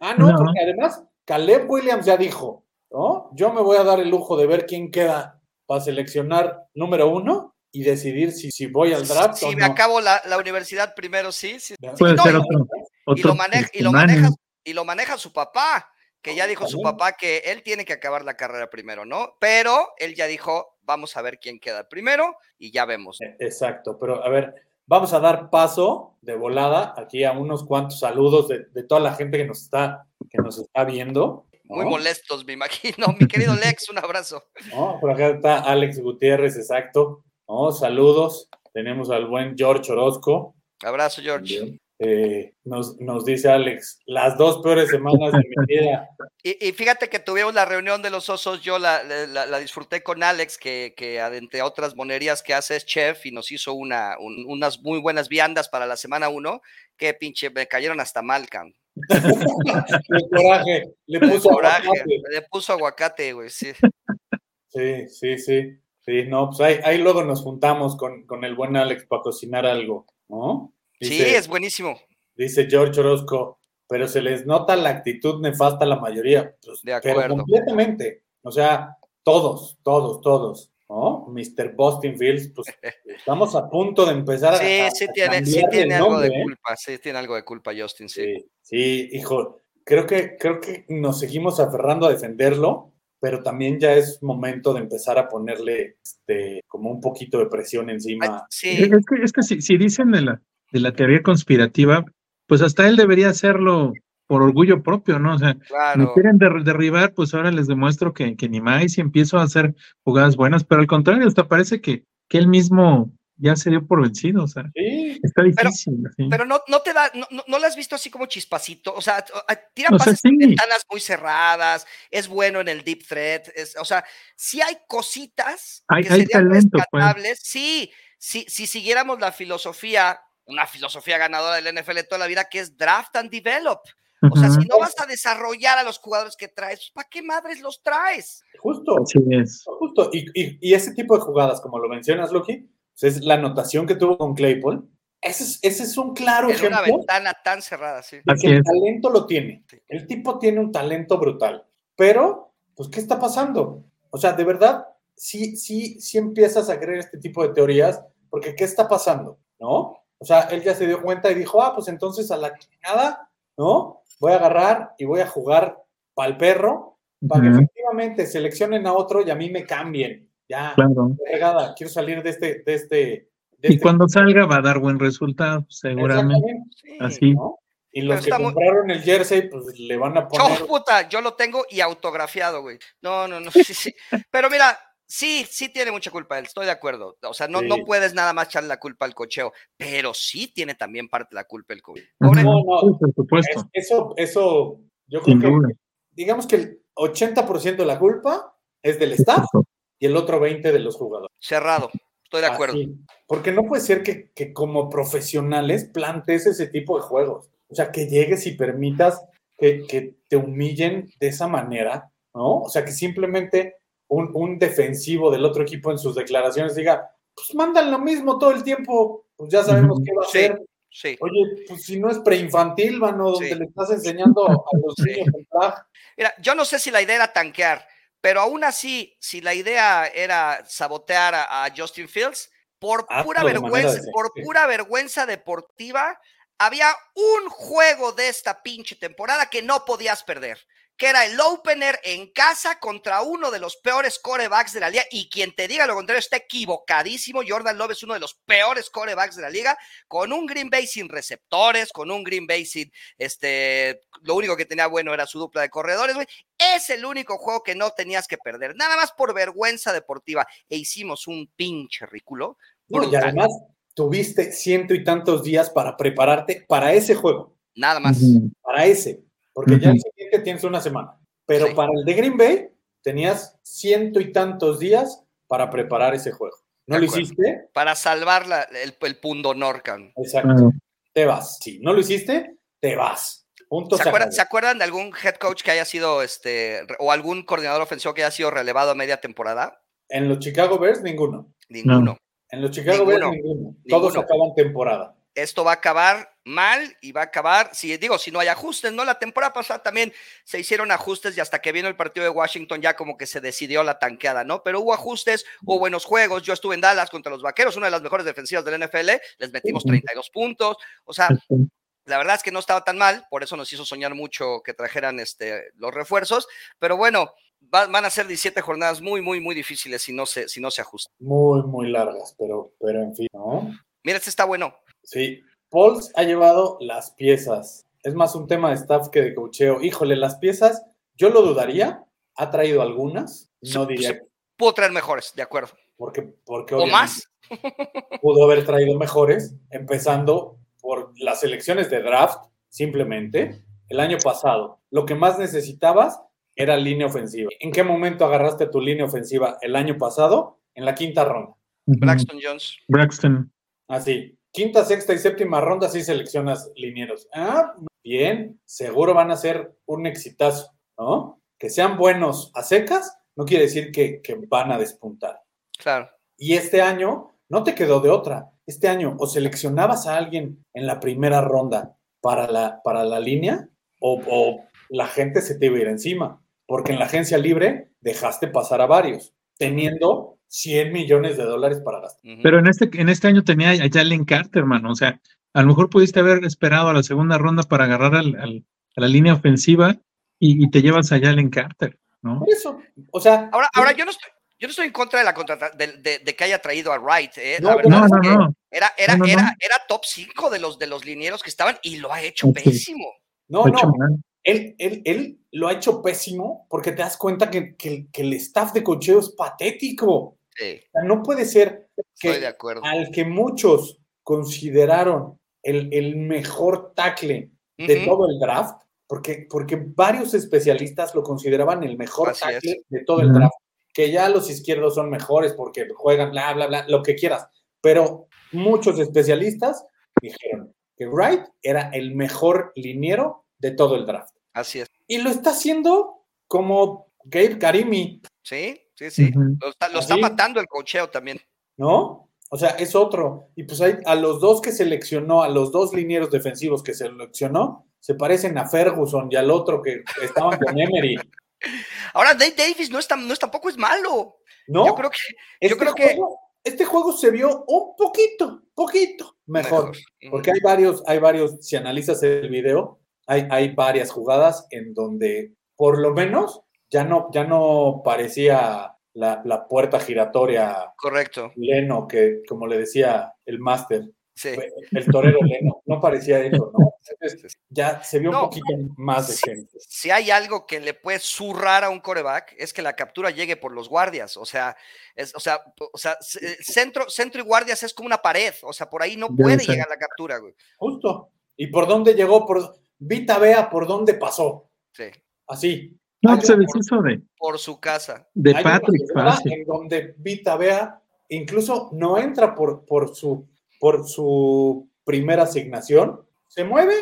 E: Ah, no,
G: No.
E: porque además Caleb Williams ya dijo, ¿no? Yo me voy a dar el lujo de ver quién queda para seleccionar número uno y decidir si, si voy al draft
F: Si
E: o
F: me
E: no.
F: acabo la, la universidad primero, sí. sí.
G: Puede
F: no,
G: ser
F: y-
G: otro.
F: Y
G: otro
F: lo, maneja, y, lo maneja, y lo maneja su papá, que ya dijo su papá que él tiene que acabar la carrera primero, ¿no? Pero él ya dijo, vamos a ver quién queda primero y ya vemos.
E: Eh, Exacto, pero a ver, vamos a dar paso de volada aquí a unos cuantos saludos de, de toda la gente que nos está, que nos está viendo.
F: Muy molestos, me imagino. Mi querido Lex, un abrazo.
E: ¿no? Por acá está Alex Gutiérrez, exacto. ¿no? Saludos. Tenemos al buen George Orozco.
F: Abrazo, George.
E: Eh, nos, nos dice Alex, las dos peores semanas de mi vida.
F: Y, y fíjate que tuvimos la reunión de los osos, yo la, la- la disfruté con Alex, que, que entre otras monerías que hace es chef y nos hizo una, un- unas muy buenas viandas para la semana uno, que pinche, me cayeron hasta mal, can.
E: Qué coraje. Le puso
F: Coraje,
E: aguacate.
F: le puso aguacate, güey, sí.
E: Sí, sí, sí. Sí, no, pues ahí, ahí luego nos juntamos con, con el buen Alex para cocinar algo, ¿no?
F: Sí, es buenísimo.
E: Dice George Orozco, pero se les nota la actitud nefasta a la mayoría. Pues,
F: De
E: pero
F: acuerdo.
E: completamente. O sea, todos, todos, todos, ¿no? Mr. Boston Fields, pues estamos a punto de empezar a.
F: Sí,
E: a-
F: sí
E: a
F: tiene, sí tiene algo de
E: ¿eh?
F: culpa, sí tiene algo de culpa, Justin, sí.
E: Sí, sí, hijo, creo que, creo que nos seguimos aferrando a defenderlo, pero también ya es momento de empezar a ponerle este, como un poquito de presión
F: Ay,
E: encima.
F: sí,
G: Es que, es que si, si dicen de la, de la teoría conspirativa, pues hasta él debería hacerlo por orgullo propio, ¿no? O sea, me
F: claro.
G: quieren der- derribar, pues ahora les demuestro que, que ni más y empiezo a hacer jugadas buenas, pero al contrario, hasta parece que, que él mismo ya se dio por vencido, o sea,
E: Sí,
G: está difícil.
F: Pero no, no te da, no, no, no lo has visto así como chispacito, o sea, tira
G: O
F: pases
G: sí.
F: ventanas muy cerradas, es bueno en el deep threat, es, o sea, sí hay cositas
G: Hay-
F: que
G: hay
F: serían
G: talento, pues.
F: sí, sí, si siguiéramos la filosofía, una filosofía ganadora del NFL de toda la vida, que es draft and develop. O sea, si no vas a desarrollar a los jugadores que traes, ¿para qué madres los traes?
E: justo.
G: Así es.
E: Justo, y, y- y ese tipo de jugadas, como lo mencionas, Loki, pues es la anotación que tuvo con Claypool. Ese es, ese es un claro
F: En una ventana tan cerrada, sí.
G: Así
E: que el
G: es.
E: talento lo tiene. El tipo tiene un talento brutal. Pero, pues, ¿qué está pasando? O sea, de verdad, sí, sí, sí empiezas a creer este tipo de teorías, porque ¿qué está pasando? ¿No? O sea, él ya se dio cuenta y dijo, ah, pues entonces a la chingada, ¿no? Voy a agarrar y voy a jugar pa'l perro para que efectivamente seleccionen a otro y a mí me cambien. Ya,
G: Claro.
E: quiero salir de este, de este, de
G: Y
E: este-
G: cuando salga va a dar buen resultado, seguramente.
F: Sí.
G: Así.
E: ¿no? Y los
F: Pero
E: que compraron el jersey, pues le van a poner.
F: Yo, puta, yo lo tengo y autografiado, güey. No, no, no, sí, sí. Pero mira, sí, sí tiene mucha culpa él, estoy de acuerdo. O sea, no,
E: Sí.
F: no puedes nada más echarle la culpa al cocheo, pero sí tiene también parte de la culpa el COVID.
E: No, no.
G: Por supuesto.
E: Es- eso, eso, yo creo
G: Sin
E: que,
G: duda.
E: digamos que el 80% de la culpa es del staff y el otro 20% de los jugadores.
F: cerrado, estoy de acuerdo.
E: Así. Porque no puede ser que, que como profesionales plantes ese tipo de juegos. O sea, que llegues y permitas que, que te humillen de esa manera, ¿no? O sea, que simplemente un, un defensivo del otro equipo en sus declaraciones diga, pues mandan lo mismo todo el tiempo, pues ya sabemos qué va a hacer.
F: Sí.
E: Oye, pues si no es preinfantil, mano, donde
F: Sí.
E: le estás enseñando a los niños traje.
F: Mira, yo no sé si la idea era tanquear, pero aún así, si la idea era sabotear a, a Justin Fields, por
E: Hazlo
F: pura vergüenza, por pura vergüenza deportiva, había un juego de esta pinche temporada que no podías perder, que era el opener en casa contra uno de los peores corebacks de la liga. Y quien te diga lo contrario está equivocadísimo. Jordan Love es uno de los peores corebacks de la liga, con un Green Bay sin receptores, con un Green Bay sin este. Lo único que tenía bueno era su dupla de corredores, güey. Es el único juego que no tenías que perder, nada más por vergüenza deportiva. E hicimos un pinche ridículo.
E: No, y además tuviste ciento y tantos días para prepararte para ese juego,
F: Nada más.
E: Para ese, porque ya el siguiente tienes una semana. Pero
F: Sí.
E: para el de Green Bay tenías ciento y tantos días para preparar ese juego. ¿No
F: De
E: lo
F: acuerdo.
E: hiciste?
F: Para salvar la- el, el pundonor, cabrón.
E: Exacto. Te vas. Si no lo hiciste, te vas. Punto.
F: ¿Se
E: se
F: acuerdan. ¿Se acuerdan de algún head coach que haya sido, este, o algún coordinador ofensivo que haya sido relevado a media temporada?
E: En los Chicago Bears, ninguno.
F: Ninguno.
E: En los Chicago
F: Ninguno.
E: Bears, ninguno. Todos
F: Ninguno.
E: acaban temporada.
F: Esto va a acabar mal y va a acabar, si digo, si no hay ajustes, ¿no? La temporada pasada también se hicieron ajustes y hasta que vino el partido de Washington ya como que se decidió la tanqueada, ¿no? Pero hubo ajustes, hubo buenos juegos. Yo estuve en Dallas contra los Vaqueros, una de las mejores defensivas del NFL, les metimos
G: Ujú.
F: 32 puntos. O sea, la verdad es que no estaba tan mal, por eso nos hizo soñar mucho que trajeran este, los refuerzos, pero bueno, va- van a ser 17 jornadas muy, muy, muy difíciles si no se, si no se ajustan.
E: Muy, muy largas, pero, pero en fin, ¿no?
F: Mira, este está bueno.
E: Sí. Pauls ha llevado las piezas. Es más un tema de staff que de cocheo. Híjole, las piezas, yo lo dudaría. Ha traído algunas. No diría
F: sí. Puedo traer mejores, de acuerdo.
E: porque, porque
F: ¿O más?
E: pudo haber traído mejores, empezando por las elecciones de draft, simplemente. El año pasado, lo que más necesitabas era línea ofensiva. ¿En qué momento agarraste tu línea ofensiva el año pasado? En la quinta ronda.
F: Braxton Jones.
G: Braxton.
E: Así, quinta, sexta y séptima ronda sí seleccionas linieros. Ah, bien, seguro van a ser un exitazo, ¿no? Que sean buenos a secas no quiere decir que, que van a despuntar.
F: Claro.
E: Y este año no te quedó de otra. Este año o seleccionabas a alguien en la primera ronda para la, para la línea o, o la gente se te iba a ir encima. Porque en la agencia libre dejaste pasar a varios, teniendo 100 millones de dólares para gastar.
G: Pero en este, en este año tenía a Jalen Carter, hermano. O sea, a lo mejor pudiste haber esperado a la segunda ronda para agarrar al- al- a la línea ofensiva y, y te llevas a Jalen Carter, ¿no?
E: Por eso, o sea,
F: Ahora, ahora yo no estoy, yo no estoy en contra de la contrata de, de- de que haya traído a Wright. ¿eh?
E: No,
F: La verdad
G: No,
F: es
G: no,
F: que
G: no.
F: Era, era,
G: No, no, no.
F: era, era top 5 de los, de los linieros que estaban y lo ha hecho pésimo.
E: no, no,
G: mal.
E: él, él, él lo ha hecho pésimo porque te das cuenta que, que el- que el staff de cocheo es patético.
F: Sí,
E: O sea, no puede ser
F: de
E: que
F: acuerdo.
E: al que muchos consideraron el, el mejor tackle de todo el draft, porque, porque varios especialistas lo consideraban el mejor
F: Así
E: tackle
F: es.
E: de todo el draft, que ya los izquierdos son mejores porque juegan, bla, bla, bla, lo que quieras, pero muchos especialistas dijeron que Wright era el mejor liniero de todo el draft.
F: Así es.
E: Y lo está haciendo como Gabe Karimi,
F: Sí, sí, sí. Lo está, lo está
E: Así.
F: matando el cocheo también.
E: ¿no? O sea, es otro. Y pues hay, a los dos que seleccionó, a los dos linieros defensivos que seleccionó, se parecen a Ferguson y al otro que estaban con Emery.
F: Ahora, Dave Davis no es, tan- no es tampoco es malo.
E: ¿No?
F: Yo creo que
E: este,
F: yo creo que-
E: juego, este juego se vio un poquito, poquito mejor. Porque hay varios, hay varios, si analizas el video, hay, hay varias jugadas en donde por lo menos ya no, ya no parecía la, la puerta giratoria
F: Correcto.
E: Leno, que como le decía el máster,
F: Sí.
E: el torero Leno, no parecía eso, ¿no? Entonces, ya se vio
F: No.
E: un poquito más
F: Sí.
E: decente.
F: Si hay algo que le puede zurrar a un coreback, es que la captura llegue por los guardias. O sea, es, o sea, o sea, c- centro, centro y guardias es como una pared. O sea, por ahí no
G: Debe
F: puede
G: ser.
F: llegar la captura, güey.
E: Justo. ¿Y por dónde llegó? Por Vita vea por dónde pasó.
F: Sí.
E: Así.
G: No, pues se deshizo de,
F: Por su casa.
G: de
E: hay
G: Patrick fácil.
E: en donde Vita vea incluso no entra por, por, su, por su primera asignación, se mueve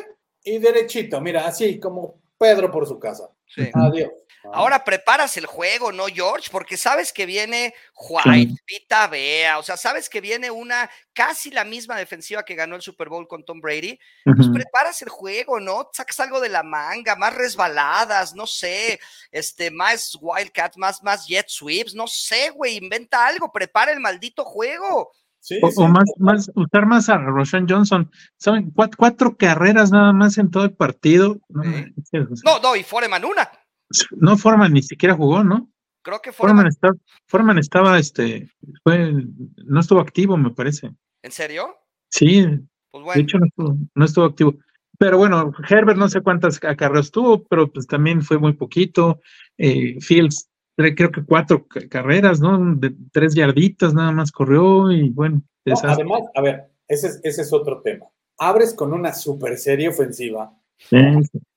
E: y derechito, mira, así como Pedro por su casa.
F: Sí.
E: Adiós. Ah.
F: Ahora preparas el juego, ¿no, George? Porque sabes que viene White, Vita Bea, o sea, sabes que viene una casi la misma defensiva que ganó el Super Bowl con Tom Brady. Pues preparas el juego, ¿no? Sacas algo de la manga, más resbaladas, no sé, este, más Wildcat, más, más jet sweeps, no sé, güey, inventa algo, prepara el maldito juego.
E: Sí,
G: O,
E: sí,
G: o más, más, usar más a Roshan Johnson. ¿Saben? Cuatro, cuatro carreras nada más en todo el partido. No,
F: no, y Foreman una.
G: No Foreman ni siquiera jugó, ¿no?
F: Creo que
G: Foreman
F: Foreman,
G: estaba, este, fue, no estuvo activo, me parece.
F: ¿en serio?
G: Sí,
F: Pues
G: de
F: bueno,
G: hecho no estuvo, no estuvo activo. Pero bueno, Herbert no sé cuántas acarreos tuvo, pero pues también fue muy poquito. Eh, Fields, cre- creo que cuatro ca- carreras, ¿no? De tres yarditas nada más corrió y bueno,
E: No, además, a ver, ese es, ese es otro tema. Abres con una super serie ofensiva,
G: sí.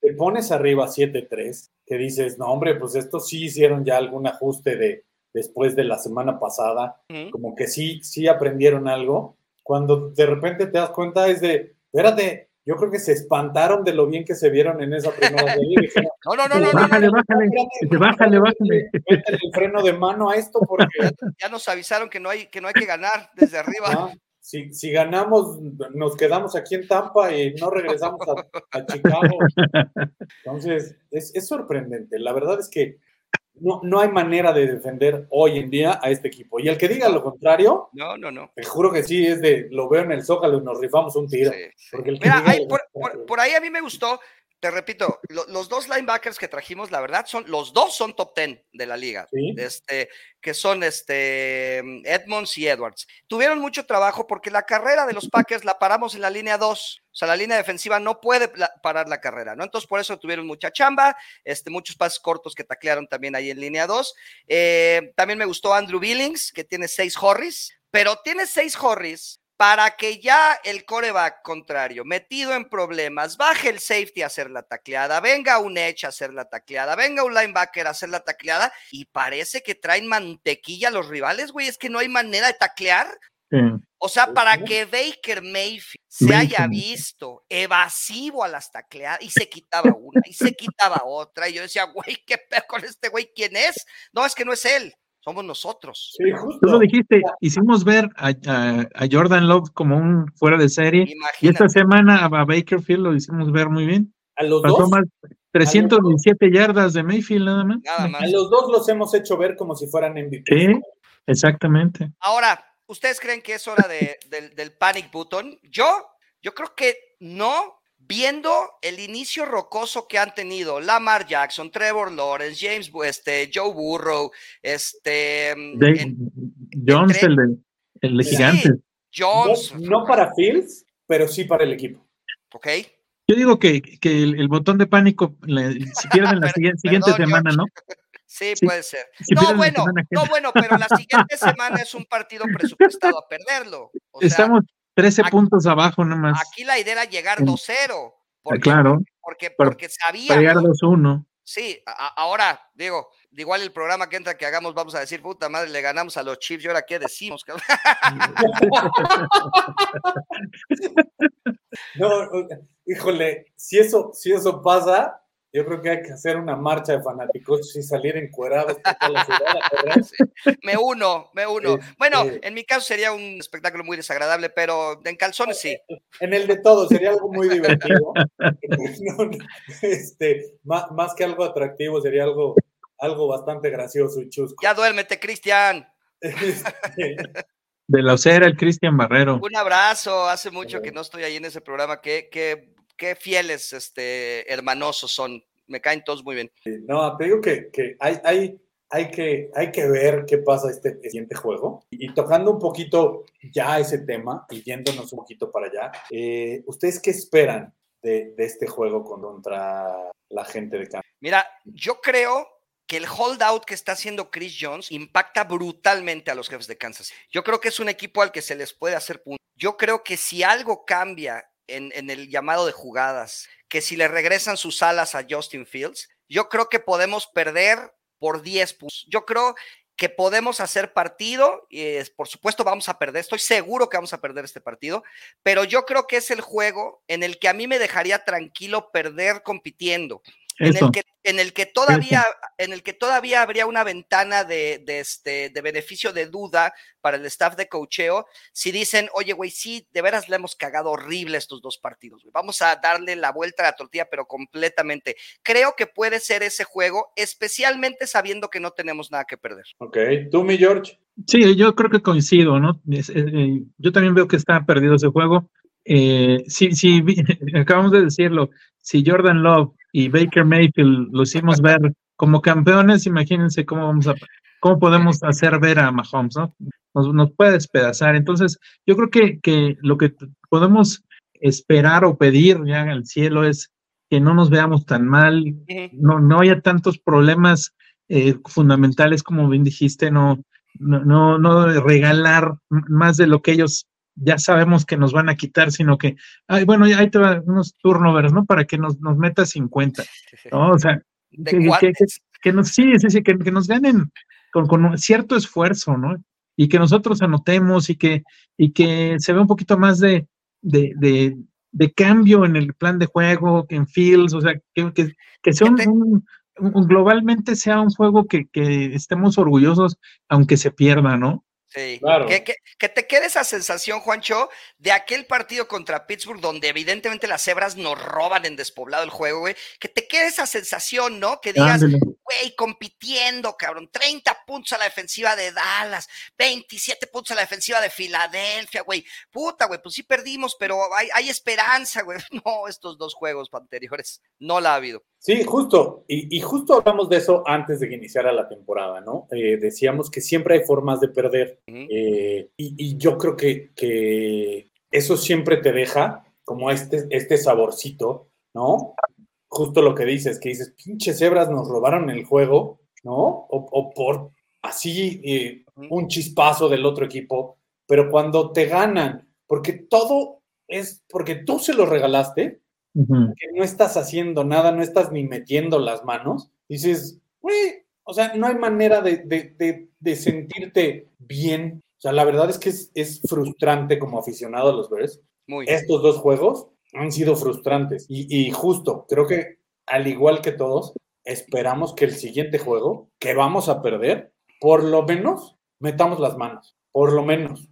E: Te pones arriba 7-3, que dices, no, hombre, pues estos sí hicieron ya algún ajuste de después de la semana pasada, como que sí, sí aprendieron algo. Cuando de repente te das cuenta es de, espérate, yo creo que se espantaron de lo bien que se vieron en esa primera serie. y dijeron,
F: no, no, no, no, no, no,
G: Bájale,
F: no,
G: bájale. bájale, bájale.
E: métele el freno de mano a esto porque
F: ya nos avisaron que no hay que no hay que ganar desde arriba.
E: ah, si, si ganamos, nos quedamos aquí en Tampa y no regresamos a, a Chicago. Entonces, es, es sorprendente. La verdad es que no, no hay manera de defender hoy en día a este equipo. Y el que diga lo contrario,
F: No, no, no.
E: te juro que sí, es de, lo veo en el Zócalo y nos rifamos un tiro.
F: Sí, sí.
E: Porque el que
F: Mira,
E: diga
F: por, por- por ahí a mí me gustó, te repito, lo- los dos linebackers que trajimos, la verdad, son los dos son top 10 de la liga.
E: Sí.
F: Este, que son este Edmonds y Edwards. Tuvieron mucho trabajo porque la carrera de los Packers la paramos en la línea 2. O sea, la línea defensiva no puede parar la carrera, ¿no? Entonces, por eso tuvieron mucha chamba, este, muchos pases cortos que taclearon también ahí en línea 2. Eh, también me gustó Andrew Billings, que tiene seis horries, pero tiene seis horries para que ya el coreback contrario, metido en problemas, baje el safety a hacer la tacleada, venga un edge a hacer la tacleada, venga un linebacker a hacer la tacleada, y parece que traen mantequilla a los rivales, güey, es que no hay manera de taclear.
G: Sí.
F: O sea, para
E: Ujú.
F: que Baker Mayfield se
G: Baker
F: haya visto evasivo a las tacleadas y se quitaba una y se quitaba otra, y yo decía, güey, ¿qué pedo con este güey? ¿Quién es? No, es que no es él, somos nosotros.
E: Sí, justo.
G: Tú lo dijiste, hicimos ver a, a- a Jordan Love como un fuera de serie. Y esta semana a a Bakerfield lo hicimos ver muy bien.
E: A los
G: Pasó
E: dos,
G: más 317 yardas de Mayfield nada más.
F: Nada más.
E: a los dos los hemos hecho ver como si fueran MVP.
G: Sí, exactamente.
F: Ahora, ¿ustedes creen que es hora de- del, del panic button? Yo, yo creo que no, viendo el inicio rocoso que han tenido Lamar Jackson, Trevor Lawrence, James, este, Joe Burrow, este,
G: De-
F: en-
G: Jones,
F: entre-
G: el de, el de
F: Sí.
G: gigantes.
E: No,
F: Jones,
E: no para Fields, pero sí para el equipo.
F: ¿ok?
G: Yo digo que, que el, el botón de pánico, le- si pierden la siguiente, siguiente
F: perdón,
G: semana, ¿no?
F: Sí,
G: Sí.
F: puede ser.
G: Si
F: No, bueno, no, bueno, pero la siguiente semana es un partido presupuestado a perderlo. O sea,
G: Estamos 13
F: aquí-
G: puntos abajo nomás.
F: aquí la idea era llegar
G: Sí.
F: 2-0. Porque,
G: claro,
F: porque, porque
G: para llegar
F: sabíamos
G: 2-1.
F: Sí, a- ahora, digo, igual el programa que entra que hagamos, vamos a decir, puta madre, le ganamos a los Chiefs y ahora qué decimos. cabrón?
E: No, híjole, si eso, si eso pasa, yo creo que hay que hacer una marcha de fanáticos y salir encuerados por toda la ciudad a correr.
F: me uno, me uno.
E: Sí,
F: Bueno,
E: sí.
F: en mi caso sería un espectáculo muy desagradable, pero en calzones sí.
E: En el de todo, sería algo muy divertido. No, no, este, más, más que algo atractivo, sería algo, algo bastante gracioso y chusco.
F: Ya duérmete, Cristian.
E: Este,
G: De la Ocera, el Cristian Barrero.
F: Un abrazo. Hace mucho que no estoy ahí en ese programa. Qué, qué, qué fieles, este, hermanosos son. Me caen todos muy bien.
E: No, te digo que, que hay, hay, hay, que hay que ver qué pasa este siguiente juego. Y, tocando un poquito ya ese tema y yéndonos un poquito para allá, eh, ¿ustedes qué esperan de, de este juego contra la gente de Kansas?
F: Mira, yo creo que el holdout que está haciendo Chris Jones impacta brutalmente a los jefes de Kansas. Yo creo que es un equipo al que se les puede hacer puntos. Yo creo que si algo cambia en, el llamado de jugadas, que si le regresan sus alas a Justin Fields, yo creo que podemos perder por 10 puntos. Yo creo que podemos hacer partido y es, por supuesto vamos a perder, estoy seguro que vamos a perder este partido, pero yo creo que es el juego en el que a mí me dejaría tranquilo perder compitiendo. En el que, en el que todavía, en el que todavía habría una ventana de, de, este, de beneficio de duda para el staff de cocheo, si dicen, oye, güey, sí, de veras le hemos cagado horrible estos dos partidos, güey. Vamos a darle la vuelta a la tortilla, pero completamente. Creo que puede ser ese juego, especialmente sabiendo que no tenemos nada que perder.
E: Ok, tú, mi George.
G: Sí, yo creo que coincido, ¿no? Eh, eh, yo también veo que está perdido ese juego. Eh, sí, acabamos de decirlo. Si Jordan Love y Baker Mayfield lo hicimos ver como campeones, imagínense cómo vamos a, cómo podemos hacer ver a Mahomes, ¿no? Nos, nos puede despedazar. Entonces, yo creo que, que lo que podemos esperar o pedir ya al cielo es que no nos veamos tan mal, no, no haya tantos problemas eh, fundamentales como bien dijiste, no, no, no, no regalar más de lo que ellos ya sabemos que nos van a quitar, sino que, ay, bueno, ya ahí te van unos turnovers, ¿no? Para que nos, nos meta 50, ¿no? O sea,
F: ¿De
G: que, que- que- nos, sí, sí, sí, que, que nos ganen con, con un cierto esfuerzo, ¿no? Y que nosotros anotemos y que, y que se vea un poquito más de, de, de, de cambio en el plan de juego, que en Fields, o sea, que, que, que sea un,
F: Fíjate.
G: un- un- globalmente sea un juego que, que estemos orgullosos, aunque se pierda, ¿no?
F: Sí.
E: Claro.
F: Que, que- que te quede esa sensación, Juancho, de aquel partido contra Pittsburgh, donde evidentemente las cebras nos roban en despoblado el juego, güey. Que te quede esa sensación, ¿no? Que digas,
G: Ándale.
F: Güey, compitiendo, cabrón. 30 puntos a la defensiva de Dallas, 27 puntos a la defensiva de Filadelfia, güey. Puta, güey, pues sí perdimos, pero hay, hay esperanza, güey. No, estos dos juegos anteriores no la ha habido.
E: Sí, justo. Y, y justo hablamos de eso antes de que iniciara la temporada, ¿no? Eh, decíamos que siempre hay formas de perder. Eh, y, y yo creo que, que eso siempre te deja como este, este saborcito, ¿no? Justo lo que dices, que dices, pinches cebras nos robaron el juego, ¿no? O, o por así eh, un chispazo del otro equipo, pero cuando te ganan, porque todo es porque tú se lo regalaste, que no estás haciendo nada, no estás ni metiendo las manos, dices, güey, o sea, no hay manera de, de- de- de sentirte bien. O sea, la verdad es que es, es frustrante como aficionado a los Bears.
F: Muy.
E: Estos dos juegos han sido frustrantes. Y, y justo, creo que al igual que todos, esperamos que el siguiente juego, que vamos a perder, por lo menos metamos las manos. Por lo menos.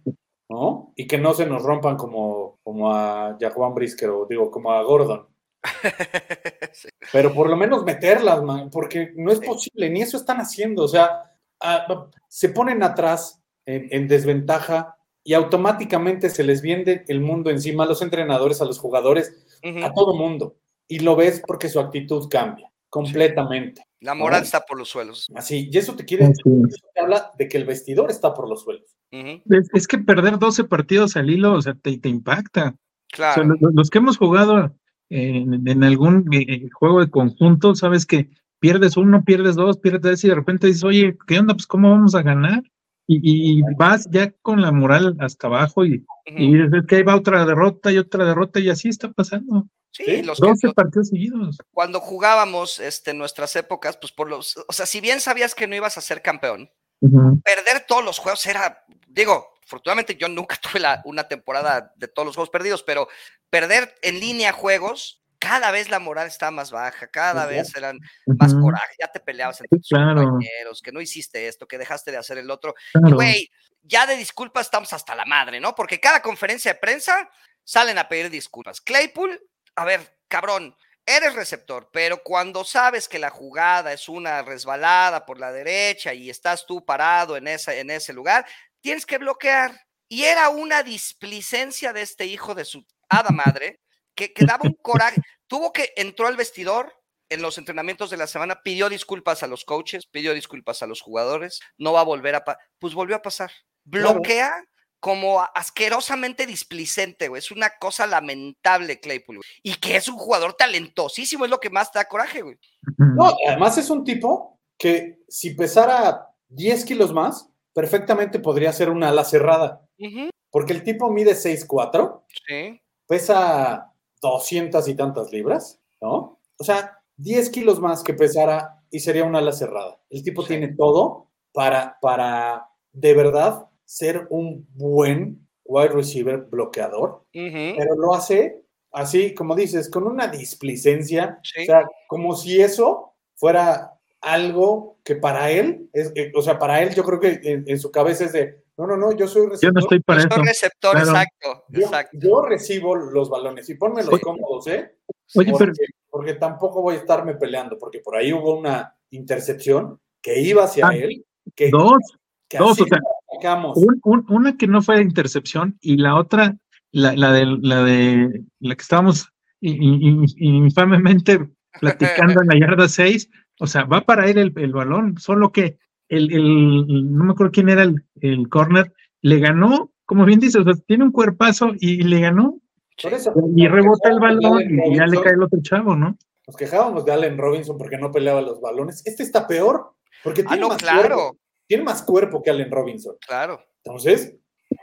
E: ¿No? Y que no se nos rompan como, como a Jaquan Brisker o digo, como a Gordon.
F: Sí.
E: Pero por lo menos meterlas, man, porque no es
F: Sí.
E: posible, ni eso están haciendo. O sea, ah, se ponen atrás en, en desventaja y automáticamente se les viene el mundo encima a los entrenadores, a los jugadores, a todo mundo. Y lo ves porque su actitud cambia completamente.
F: La moral
E: ¿no?
F: está por los suelos.
E: Así, y eso te quiere,
G: es.
E: eso te habla de que el vestidor está por los suelos.
G: Es, es que perder 12 partidos al hilo, o sea, te, te impacta. O sea,
F: Claro.
G: lo- lo- los que hemos jugado en, en algún eh, juego de conjunto, sabes que pierdes uno, pierdes dos, pierdes tres y de repente dices, oye, ¿qué onda? Pues ¿cómo vamos a ganar? Y, y- y vas ya con la moral hasta abajo y, y
F: Ujú.
G: dices, es que ahí va otra derrota y otra derrota y así está pasando.
F: Sí,
E: Sí,
F: los que,
G: 12
F: los-
G: partidos seguidos.
F: cuando jugábamos este, en nuestras épocas, pues por los, o sea, si bien sabías que no ibas a ser campeón,
G: Ujú.
F: perder todos los juegos era, digo, afortunadamente yo nunca tuve la- una temporada de todos los juegos perdidos, pero perder en línea juegos, cada vez la moral estaba más baja, cada vez eran más coraje, ya te peleabas entre tus
G: claro.
F: compañeros, que no hiciste esto, que dejaste de hacer el otro.
G: Claro.
F: güey, ya de disculpas estamos hasta la madre, ¿no? Porque cada conferencia de prensa salen a pedir disculpas. Claypool, a ver, cabrón, eres receptor, pero cuando sabes que la jugada es una resbalada por la derecha y estás tú parado en, esa, en ese lugar, tienes que bloquear. Y era una displicencia de este hijo de su hada madre que, que daba un coraje. Tuvo que, entró al vestidor en los entrenamientos de la semana, pidió disculpas a los coaches, pidió disculpas a los jugadores, no va a volver a... Pues volvió a pasar.
E: Claro.
F: Bloquea como asquerosamente displicente, güey. Es una cosa lamentable, Claypool, güey. Y que es un jugador talentosísimo, es lo que más te da coraje, güey.
E: No, además es un tipo que si pesara 10 kilos más, perfectamente podría ser una ala cerrada. Porque el tipo mide 6'4,
F: Sí.
E: pesa 200 y tantas libras, ¿no? O sea, 10 kilos más que pesara y sería una ala cerrada. El tipo
F: Sí.
E: tiene todo para, para de verdad ser un buen wide receiver bloqueador, pero lo hace así como dices, con una displicencia,
F: Sí.
E: o sea, como si eso fuera algo que para él, es, eh, o sea, para él yo creo que en, en su cabeza es de, no, no, no, yo soy
G: Yo
E: receptor,
G: no estoy para
F: Soy
G: eso.
F: receptor,
G: Claro.
F: exacto,
E: yo,
F: exacto.
E: yo recibo los balones y ponme los cómodos, ¿eh?
G: Oye,
E: porque,
G: pero
E: porque tampoco voy a estarme peleando, porque por ahí hubo una intercepción que iba hacia
G: Ah,
E: él, que,
G: dos,
E: que
G: dos, o sea, un- un- una que no fue intercepción y la otra, la, la de la de la que estábamos infamemente platicando en la yarda 6, o sea, va para él el, el balón, solo que el, el- no me acuerdo quién era el, el corner, le ganó, como bien dices, o sea, tiene un cuerpazo y le ganó,
E: Por eso,
G: y rebota el balón y ya le cae el otro chavo, ¿no?
E: Nos quejábamos de Allen Robinson porque no peleaba los balones. Este está peor, porque
F: Ah,
E: tiene,
F: no,
E: más,
F: claro,
E: cuerpo, tiene más cuerpo que Allen Robinson.
F: claro.
E: Entonces,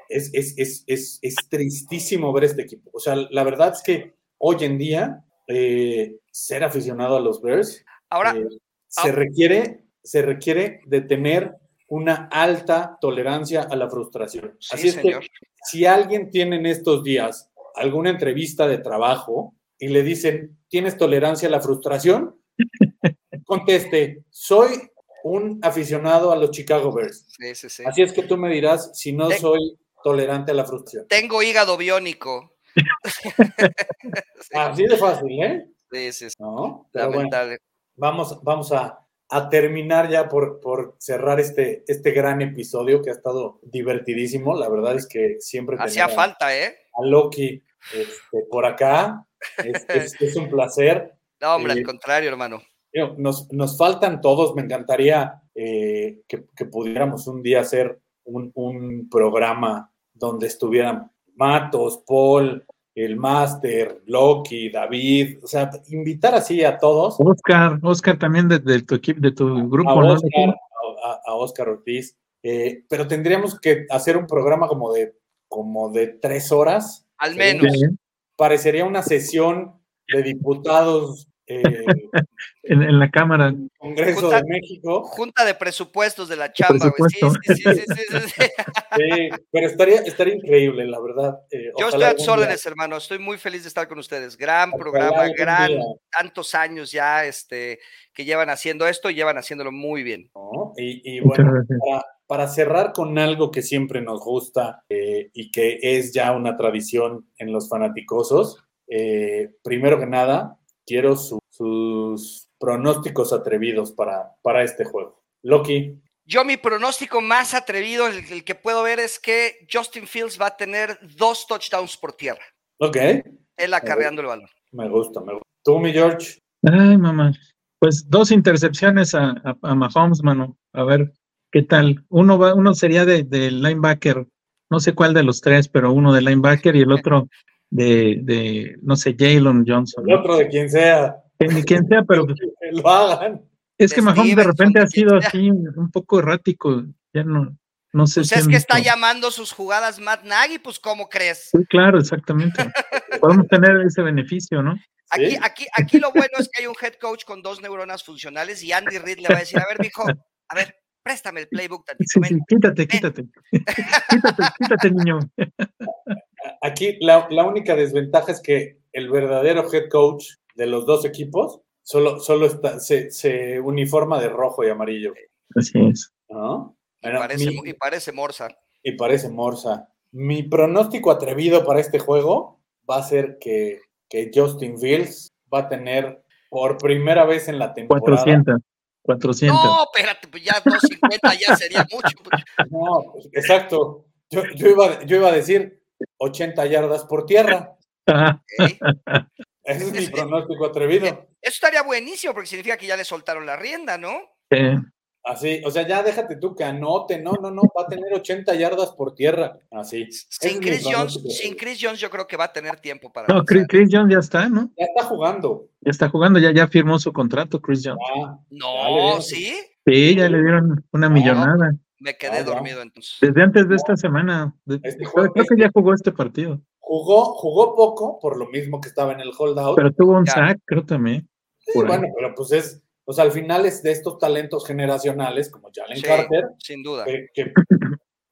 E: es, es, es, es, es tristísimo ver este equipo. O sea, la verdad es que hoy en día, eh, ser aficionado a los Bears
F: Ahora,
E: eh, se,
F: ah.
E: requiere, se requiere de tener una alta tolerancia a la frustración.
F: sí,
E: Así es
F: señor.
E: que si alguien tiene en estos días alguna entrevista de trabajo y le dicen, ¿tienes tolerancia a la frustración? Conteste, soy un aficionado a los Chicago Bears.
F: Sí, sí, sí.
E: Así es que tú me dirás si no soy tolerante a la frustración.
F: Tengo hígado biónico.
E: Así de fácil, ¿eh?
F: Sí, sí, sí.
E: ¿No? Pero bueno,
F: Lamentable.
E: vamos, vamos a, a terminar ya por, por cerrar este, este gran episodio que ha estado divertidísimo. La verdad es que siempre
F: Hacía falta, ¿eh?
E: a Loki este, por acá es, es- es un placer.
F: No, hombre,
E: Eh,
F: al contrario, hermano.
E: Nos, nos faltan todos. Me encantaría eh, que, que pudiéramos un día hacer un, un programa donde estuvieran Matos, Paul, el Master, Loki, David. O sea, invitar así a todos.
G: Oscar, Oscar también de, de tu equipo, de tu
E: a
G: grupo, ¿no?
E: Oscar, a, a- a Oscar Ortiz. Eh, pero tendríamos que hacer un programa como de, como de tres horas.
F: Al menos.
E: Parecería una sesión de diputados eh,
G: en, en la cámara.
E: Congreso
F: Junta-
E: de México.
F: Junta de presupuestos de la chamba, güey. Sí,
G: presupuesto.
F: sí, sí, sí, sí, sí, sí.
E: Sí, pero estaría, estaría increíble, la verdad. Eh,
F: Yo estoy a tus órdenes, hermano. Estoy muy feliz de estar con ustedes. Gran
E: Ojalá
F: programa, gran
E: día.
F: tantos años ya este, que llevan haciendo esto y llevan haciéndolo muy bien.
E: ¿no? Y, bueno, para, para cerrar con algo que siempre nos gusta eh, y que es ya una tradición en los fanaticosos, eh, primero que nada, quiero su- sus pronósticos atrevidos para, para este juego. Loki,
F: Yo mi pronóstico más atrevido, el, el que puedo ver es que Justin Fields va a tener dos touchdowns por tierra,
E: ok,
F: él acarreando el balón.
E: me gusta, me gusta. Tú, mi George,
G: Ay, mamá. Pues dos intercepciones a, a, a Mahomes, mano. A ver qué tal. Uno va, uno sería de, de linebacker, no sé cuál de los tres, pero uno de linebacker y el otro de, de no sé, Jalen Johnson.
E: el otro de quien sea,
G: ni quien sea, pero pues,
E: que lo hagan.
G: es que Mahomes de repente ha sido así un poco errático. Ya no, no sé
F: Pues
G: si
F: es que está llamando sus jugadas Matt Nagy, pues ¿cómo crees?
G: Sí, claro, exactamente. Podemos tener ese beneficio, ¿no?
F: Aquí,
E: Sí.
F: aquí, aquí lo bueno es que hay un head coach con dos neuronas funcionales y Andy Reid le va a decir, a ver, mijo, a ver, préstame el playbook tantito,
G: Sí,
F: ven".
G: sí, quítate, quítate. quítate, quítate, niño.
E: Aquí la, la única desventaja es que el verdadero head coach de los dos equipos solo, solo está, se, se uniforma de rojo y amarillo.
G: Así es.
E: ¿no?
F: Y parece,
E: mi-
F: y parece Morsa.
E: y parece Morsa. Mi pronóstico atrevido para este juego va a ser que, que Justin Fields va a tener por primera vez en la temporada.
G: 400. 400.
F: No, espérate, pues ya 250 ya sería mucho. pues.
E: No, pues, exacto. Yo, yo iba, yo iba a decir 80 yardas por tierra. Ese es mi pronóstico atrevido.
F: Eso estaría buenísimo porque significa que ya le soltaron la rienda, ¿no?
G: eh,
E: Así, o sea, ya déjate tú que anote. No, no, no, va a tener 80 yardas por tierra. Así.
F: Sin Chris, Jones, sin. Chris Jones yo creo que va a tener tiempo para...
G: no, Chris, Jones ya está, ¿no?
E: Ya está jugando.
G: Ya está jugando, ya, ya firmó su contrato, Chris Jones.
F: No, ¿sí?
G: Sí, ya le dieron una millonada.
F: Me quedé
E: Ah,
F: dormido entonces.
G: Desde antes de esta semana. De-
E: Este
G: creo que ya jugó este partido.
E: Jugó, jugó poco, por lo mismo que estaba en el holdout.
G: Pero tuvo un sack, creo también.
E: Sí,
G: ahí.
E: bueno, pero pues es, o sea, al final es de estos talentos generacionales como Jalen
F: Sí,
E: Carter,
F: sin duda.
E: que, que,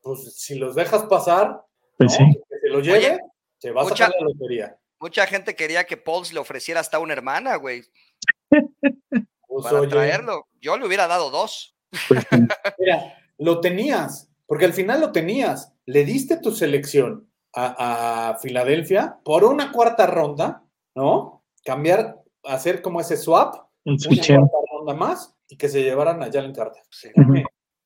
E: pues si los dejas pasar,
G: Pues
E: ¿no?
G: sí.
E: que se lo lleve,
F: Oye,
E: se va a
F: mucha-
E: sacar la lotería.
F: mucha gente quería que Pauls le ofreciera hasta una hermana, güey,
E: Pues,
F: para
E: oye,
F: traerlo. Yo le hubiera dado dos.
G: Pues.
E: Mira, lo tenías, porque al final lo tenías. Le diste tu selección a, a Filadelfia por una cuarta ronda, ¿no? Cambiar, hacer como ese swap, una cuarta ronda más y que se llevaran a Jalen Carter.
F: Sí.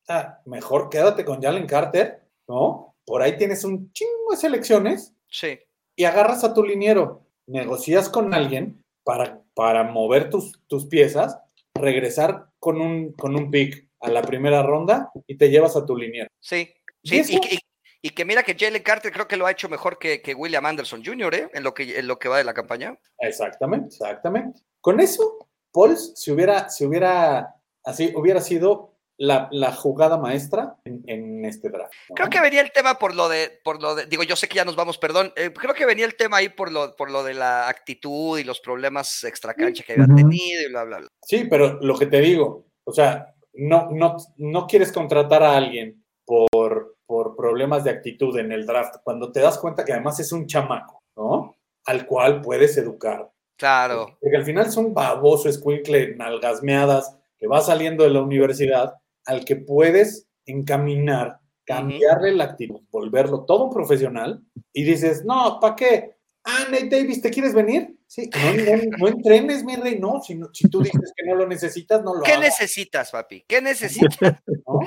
E: Sea, mejor quédate con Jalen Carter, ¿no? Por ahí tienes un chingo de selecciones
F: Sí.
E: y agarras a tu liniero, negocias con alguien para, para mover tus, tus piezas, regresar con un, con un pick a la primera ronda y te llevas a tu liniero.
F: Sí,
E: ¿Y
F: sí, y, que- y que mira que Jalen Carter creo que lo ha hecho mejor que, que William Anderson Jr., ¿eh? En lo que, en lo que va de la campaña.
E: Exactamente, exactamente. Con eso, Pauls si hubiera, si hubiera, así, hubiera sido la, la jugada maestra en, en este draft. ¿no?
F: Creo que venía el tema por lo de, por lo de, digo, yo sé que ya nos vamos, perdón, eh, creo que venía el tema ahí por lo, por lo de la actitud y los problemas extracancha que había tenido y bla, bla, bla.
E: Sí, pero lo que te digo, o sea, no, no, no quieres contratar a alguien por, por problemas de actitud en el draft, cuando te das cuenta que además es un chamaco, ¿no? Al cual puedes educar.
F: Claro,
E: Porque al final es un baboso escuincle, nalgasmeadas, que va saliendo de la universidad, al que puedes encaminar, cambiarle la actitud, volverlo todo un profesional, y dices, no, ¿para qué? Ah, Nate Davis, ¿te quieres venir? Sí, no, no, no entrenes, mi rey, no, si, no- si tú dices que no lo necesitas, no lo
F: ¿qué
E: hagas,
F: necesitas, papi? ¿Qué necesitas?
E: ¿no?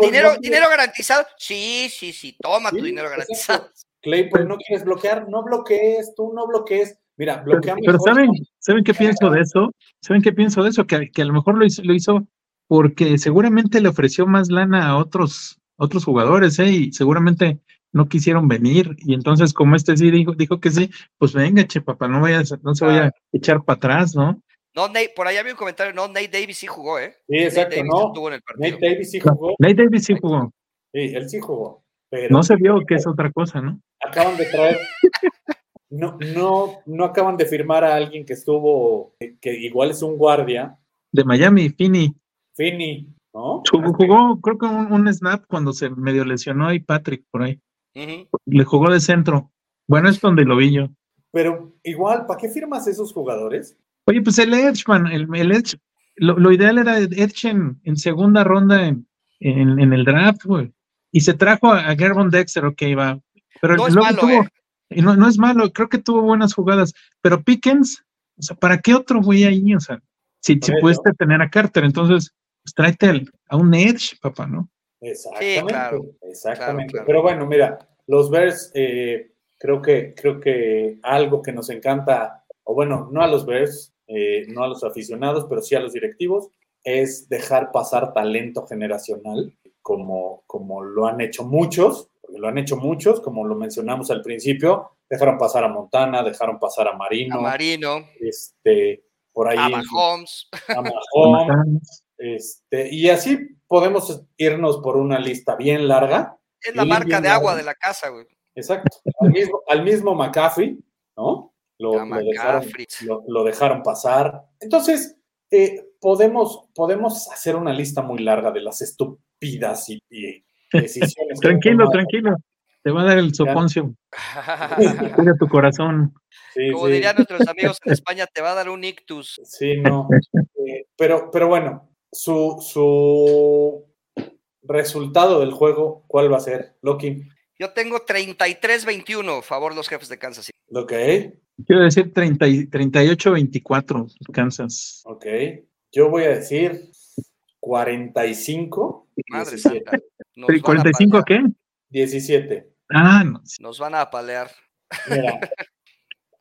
F: ¿Dinero, ¿Dinero garantizado? Sí, sí, sí, toma tu dinero garantizado.
E: Claypool, no quieres bloquear, no bloquees, tú no bloquees. Mira, bloquea
G: Pero
E: mejor.
G: ¿saben, ¿saben qué pienso de eso? ¿Saben qué pienso de eso? Que, que a lo mejor lo hizo, lo hizo porque seguramente le ofreció más lana a otros, otros jugadores, ¿eh? Y seguramente no quisieron venir. Y entonces, como este sí dijo, dijo que sí, pues venga, che, papá, no vayas, no se vaya a echar para atrás, ¿no?
F: No, Nate, por ahí había un comentario, no, Nate Davis sí jugó, ¿eh?
E: Sí,
F: Nate
E: exacto,
F: Davis
E: no.
F: estuvo en el partido.
E: Nate Davis sí jugó.
G: Nate Davis sí jugó.
E: Sí, él sí jugó. Pero
G: No se vio que es otra cosa, ¿no?
E: acaban de traer. No, no, no acaban de firmar a alguien que estuvo, que, igual es un guardia,
G: De Miami, Fini.
E: Finney, ¿no?
G: Jugó, jugó, creo que un, un snap cuando se medio lesionó ahí Patrick por ahí. Le jugó de centro. Bueno, es donde lo vi yo.
E: Pero igual, ¿para qué firmas esos jugadores?
G: Oye, pues el Edge, man, el, el Edge, lo, lo ideal era Edge en, en segunda ronda en, en, en el draft, güey. Y se trajo a, a Gervon Dexter, ok, va. Pero
F: No es malo,
G: tuvo,
F: ¿eh?
G: y no, no es malo, creo que tuvo buenas jugadas. Pero Pickens, o sea, ¿para qué otro güey ahí? O sea, si, si pudiste tener a Carter, entonces, pues tráete a un Edge, papá, ¿no?
E: Exactamente.
F: claro,
E: exactamente.
F: claro.
E: Pero bueno, mira, los Bears, eh, creo que, creo que algo que nos encanta, o bueno, no a los Bears, eh, no a los aficionados, pero sí a los directivos, es dejar pasar talento generacional, como, como lo han hecho muchos, porque lo han hecho muchos, como lo mencionamos al principio, dejaron pasar a Montana, dejaron pasar a Marino,
F: A Marino,
E: este, por ahí
F: a Mahomes.
E: a Mahomes, este, y así podemos irnos por una lista bien larga.
F: Es la marca de agua de la casa, güey.
E: Exacto. Al mismo, al mismo McCaffrey, ¿no? Lo, dejaron, lo- lo dejaron pasar. Entonces, eh, podemos, podemos hacer una lista muy larga de las estúpidas y, y decisiones.
G: Tranquilo, tranquilo. Te va a dar el soponcio. Cuida tu corazón.
E: Sí,
F: Como
E: sí.
F: dirían nuestros amigos en España, te va a dar un ictus.
E: Sí, no. Eh, pero, pero bueno, su, su resultado del juego, ¿cuál va a ser? Loki.
F: Yo tengo 33-21, favor los jefes de Kansas City.
E: Ok,
G: Quiero decir 30 y- 38-24, Kansas.
E: ok. Yo voy a decir 45.
F: Madre
E: 17.
F: santa. Nos van a
G: ¿45
F: apalear,
G: qué?
E: 17.
G: Ah, no.
F: Nos van a apalear.
E: Mira,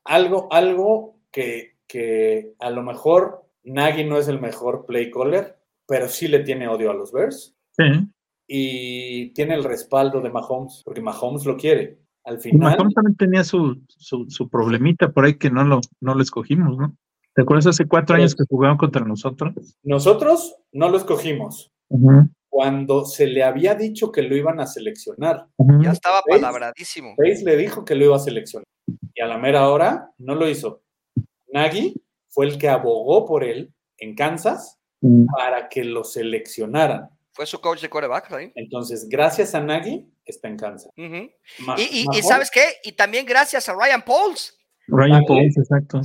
E: algo, algo que, que a lo mejor Nagy no es el mejor play caller, pero sí le tiene odio a los Bears
G: Sí.
E: y tiene el respaldo de Mahomes, porque Mahomes lo quiere. Al
G: Y
E: final,
G: Mahomes también tenía su, su, su problemita por ahí que no lo, no lo escogimos, ¿no? ¿Te acuerdas hace cuatro años que jugaban contra nosotros?
E: nosotros no lo escogimos
G: Ujú,
E: cuando se le había dicho que lo iban a seleccionar.
G: ujú.
F: Ya estaba
E: ¿Ves?
F: palabradísimo.
E: Pace le dijo que lo iba a seleccionar y a la mera hora no lo hizo. Nagy fue el que abogó por él en Kansas
G: Mm.
E: para que lo seleccionaran.
F: Fue su coach de quarterback.
E: Entonces, gracias a Nagy, está en Kansas.
F: Y, y- ¿sabes qué? Y también gracias a Ryan Pauls.
G: Ryan. Pauls, exacto.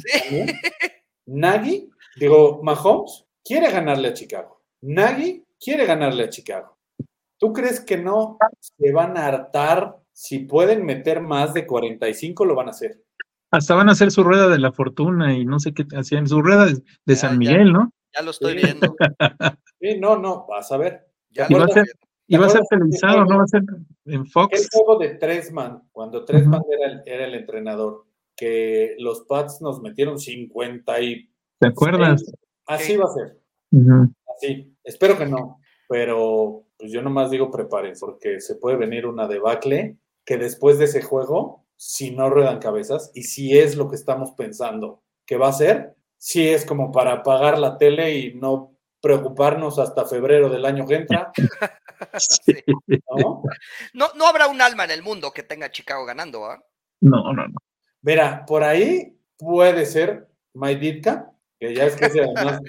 E: Nagy, digo, Mahomes quiere ganarle a Chicago. Nagy quiere ganarle a Chicago. ¿Tú crees que no se van a hartar? Si pueden meter más de 45, lo van a hacer.
G: Hasta van a hacer su rueda de la fortuna y no sé qué hacían, su rueda de, de
F: Ya,
G: San
F: ya.
G: Miguel, ¿no?
F: Ya lo estoy
E: Sí.
F: viendo.
E: Sí, no, no, vas a ver.
F: Ya
G: Y
F: lo
G: va a
F: estoy
G: ser-
F: viendo.
G: Y va a ser
E: acuerdas que
G: televisado, ¿no? Va a ser en
E: El
G: Fox.
E: juego de Tresman, cuando Tresman
G: Ujú.
E: era, el, era el entrenador, que los Pats nos metieron 50 y
G: ¿Te acuerdas?
E: así
F: Sí.
E: va a ser. Así. Espero que no, pero pues yo nomás digo prepárense, porque se puede venir una debacle que después de ese juego, si no ruedan cabezas, y si es lo que estamos pensando que va a ser, si es como para apagar la tele y no preocuparnos hasta febrero del año que entra,
G: Sí.
E: ¿no?
F: No, no habrá un alma en el mundo que tenga a Chicago ganando, ¿ah?
G: No, no, no.
E: Mira, por ahí puede ser Mike Ditka, que ya es que es además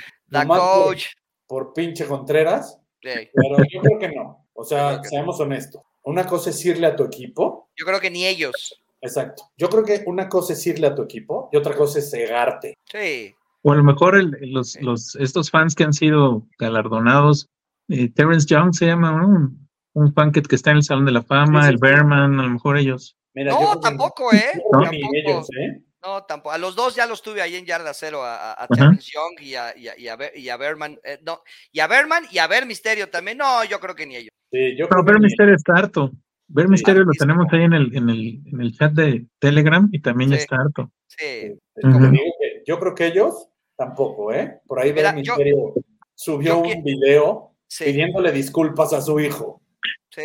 E: por-
F: coach.
E: por pinche Contreras,
F: Sí.
E: pero yo creo que no. O sea, seamos honestos. Una cosa es irle a tu equipo
F: Yo creo que ni ellos.
E: Exacto. Yo creo que una cosa es irle a tu equipo y otra cosa es cegarte.
F: Sí.
G: O a lo mejor el- los, los, estos fans que han sido galardonados, eh, Terrence Young se llama, ¿no? Un, un fan que, que está en el Salón de la Fama,
E: Sí, sí,
G: el
E: sí.
G: Bearman, a lo mejor ellos.
E: Mira,
F: No,
E: que-
F: tampoco, ¿eh?
E: ni
F: Tampoco.
E: ellos, ¿eh?
F: No, tampoco. A los dos ya los tuve ahí en yarda cero, a, a-. Terrence Young y a, y a, y a Ver- y a Berman. eh, no, y a Berman y a Ver Misterio también. No, yo creo que ni ellos.
E: Sí, yo
G: Pero
E: creo que
G: Ver Misterio está harto. Ver
E: Sí.
G: Misterio lo tenemos ahí en el, en el, en el chat de Telegram y también ya está harto.
F: Sí.
E: Digo que yo creo que ellos tampoco, ¿eh? Por ahí
F: Mira, yo-
E: Misterio subió
F: yo
E: un video
F: Sí.
E: pidiéndole disculpas a su hijo
F: Sí.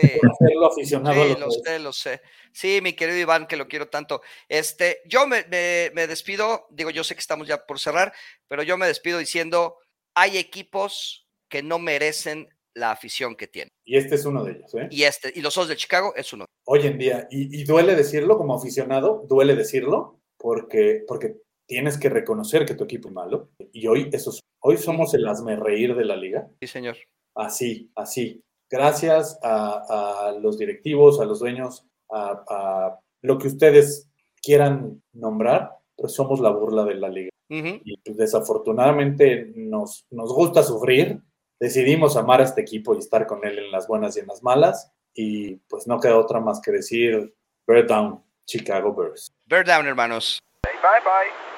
E: aficionado a
F: Sí,
E: los
F: lo sé, lo sé. Sí, mi querido Iván, que lo quiero tanto. Este, yo me, me- me despido, digo, yo sé que estamos ya por cerrar, pero yo me despido diciendo, hay equipos que no merecen la afición que tienen.
E: Y este es uno de ellos, ¿eh?
F: Y este, y los Osos de Chicago es uno.
E: Hoy en día, y, y duele decirlo como aficionado, duele decirlo, porque, porque tienes que reconocer que tu equipo es malo. Y hoy, esos, hoy somos el hazme reír de la liga.
F: Sí, señor.
E: Así, así. Gracias a, a los directivos, a los dueños, a, a lo que ustedes quieran nombrar, pues somos la burla de la liga.
F: Ujú.
E: Y pues, desafortunadamente nos, nos gusta sufrir. Decidimos amar a este equipo y estar con él en las buenas y en las malas. Y pues no queda otra más que decir, Bear Down, Chicago Bears.
F: Bear down, hermanos.
A: Bye bye.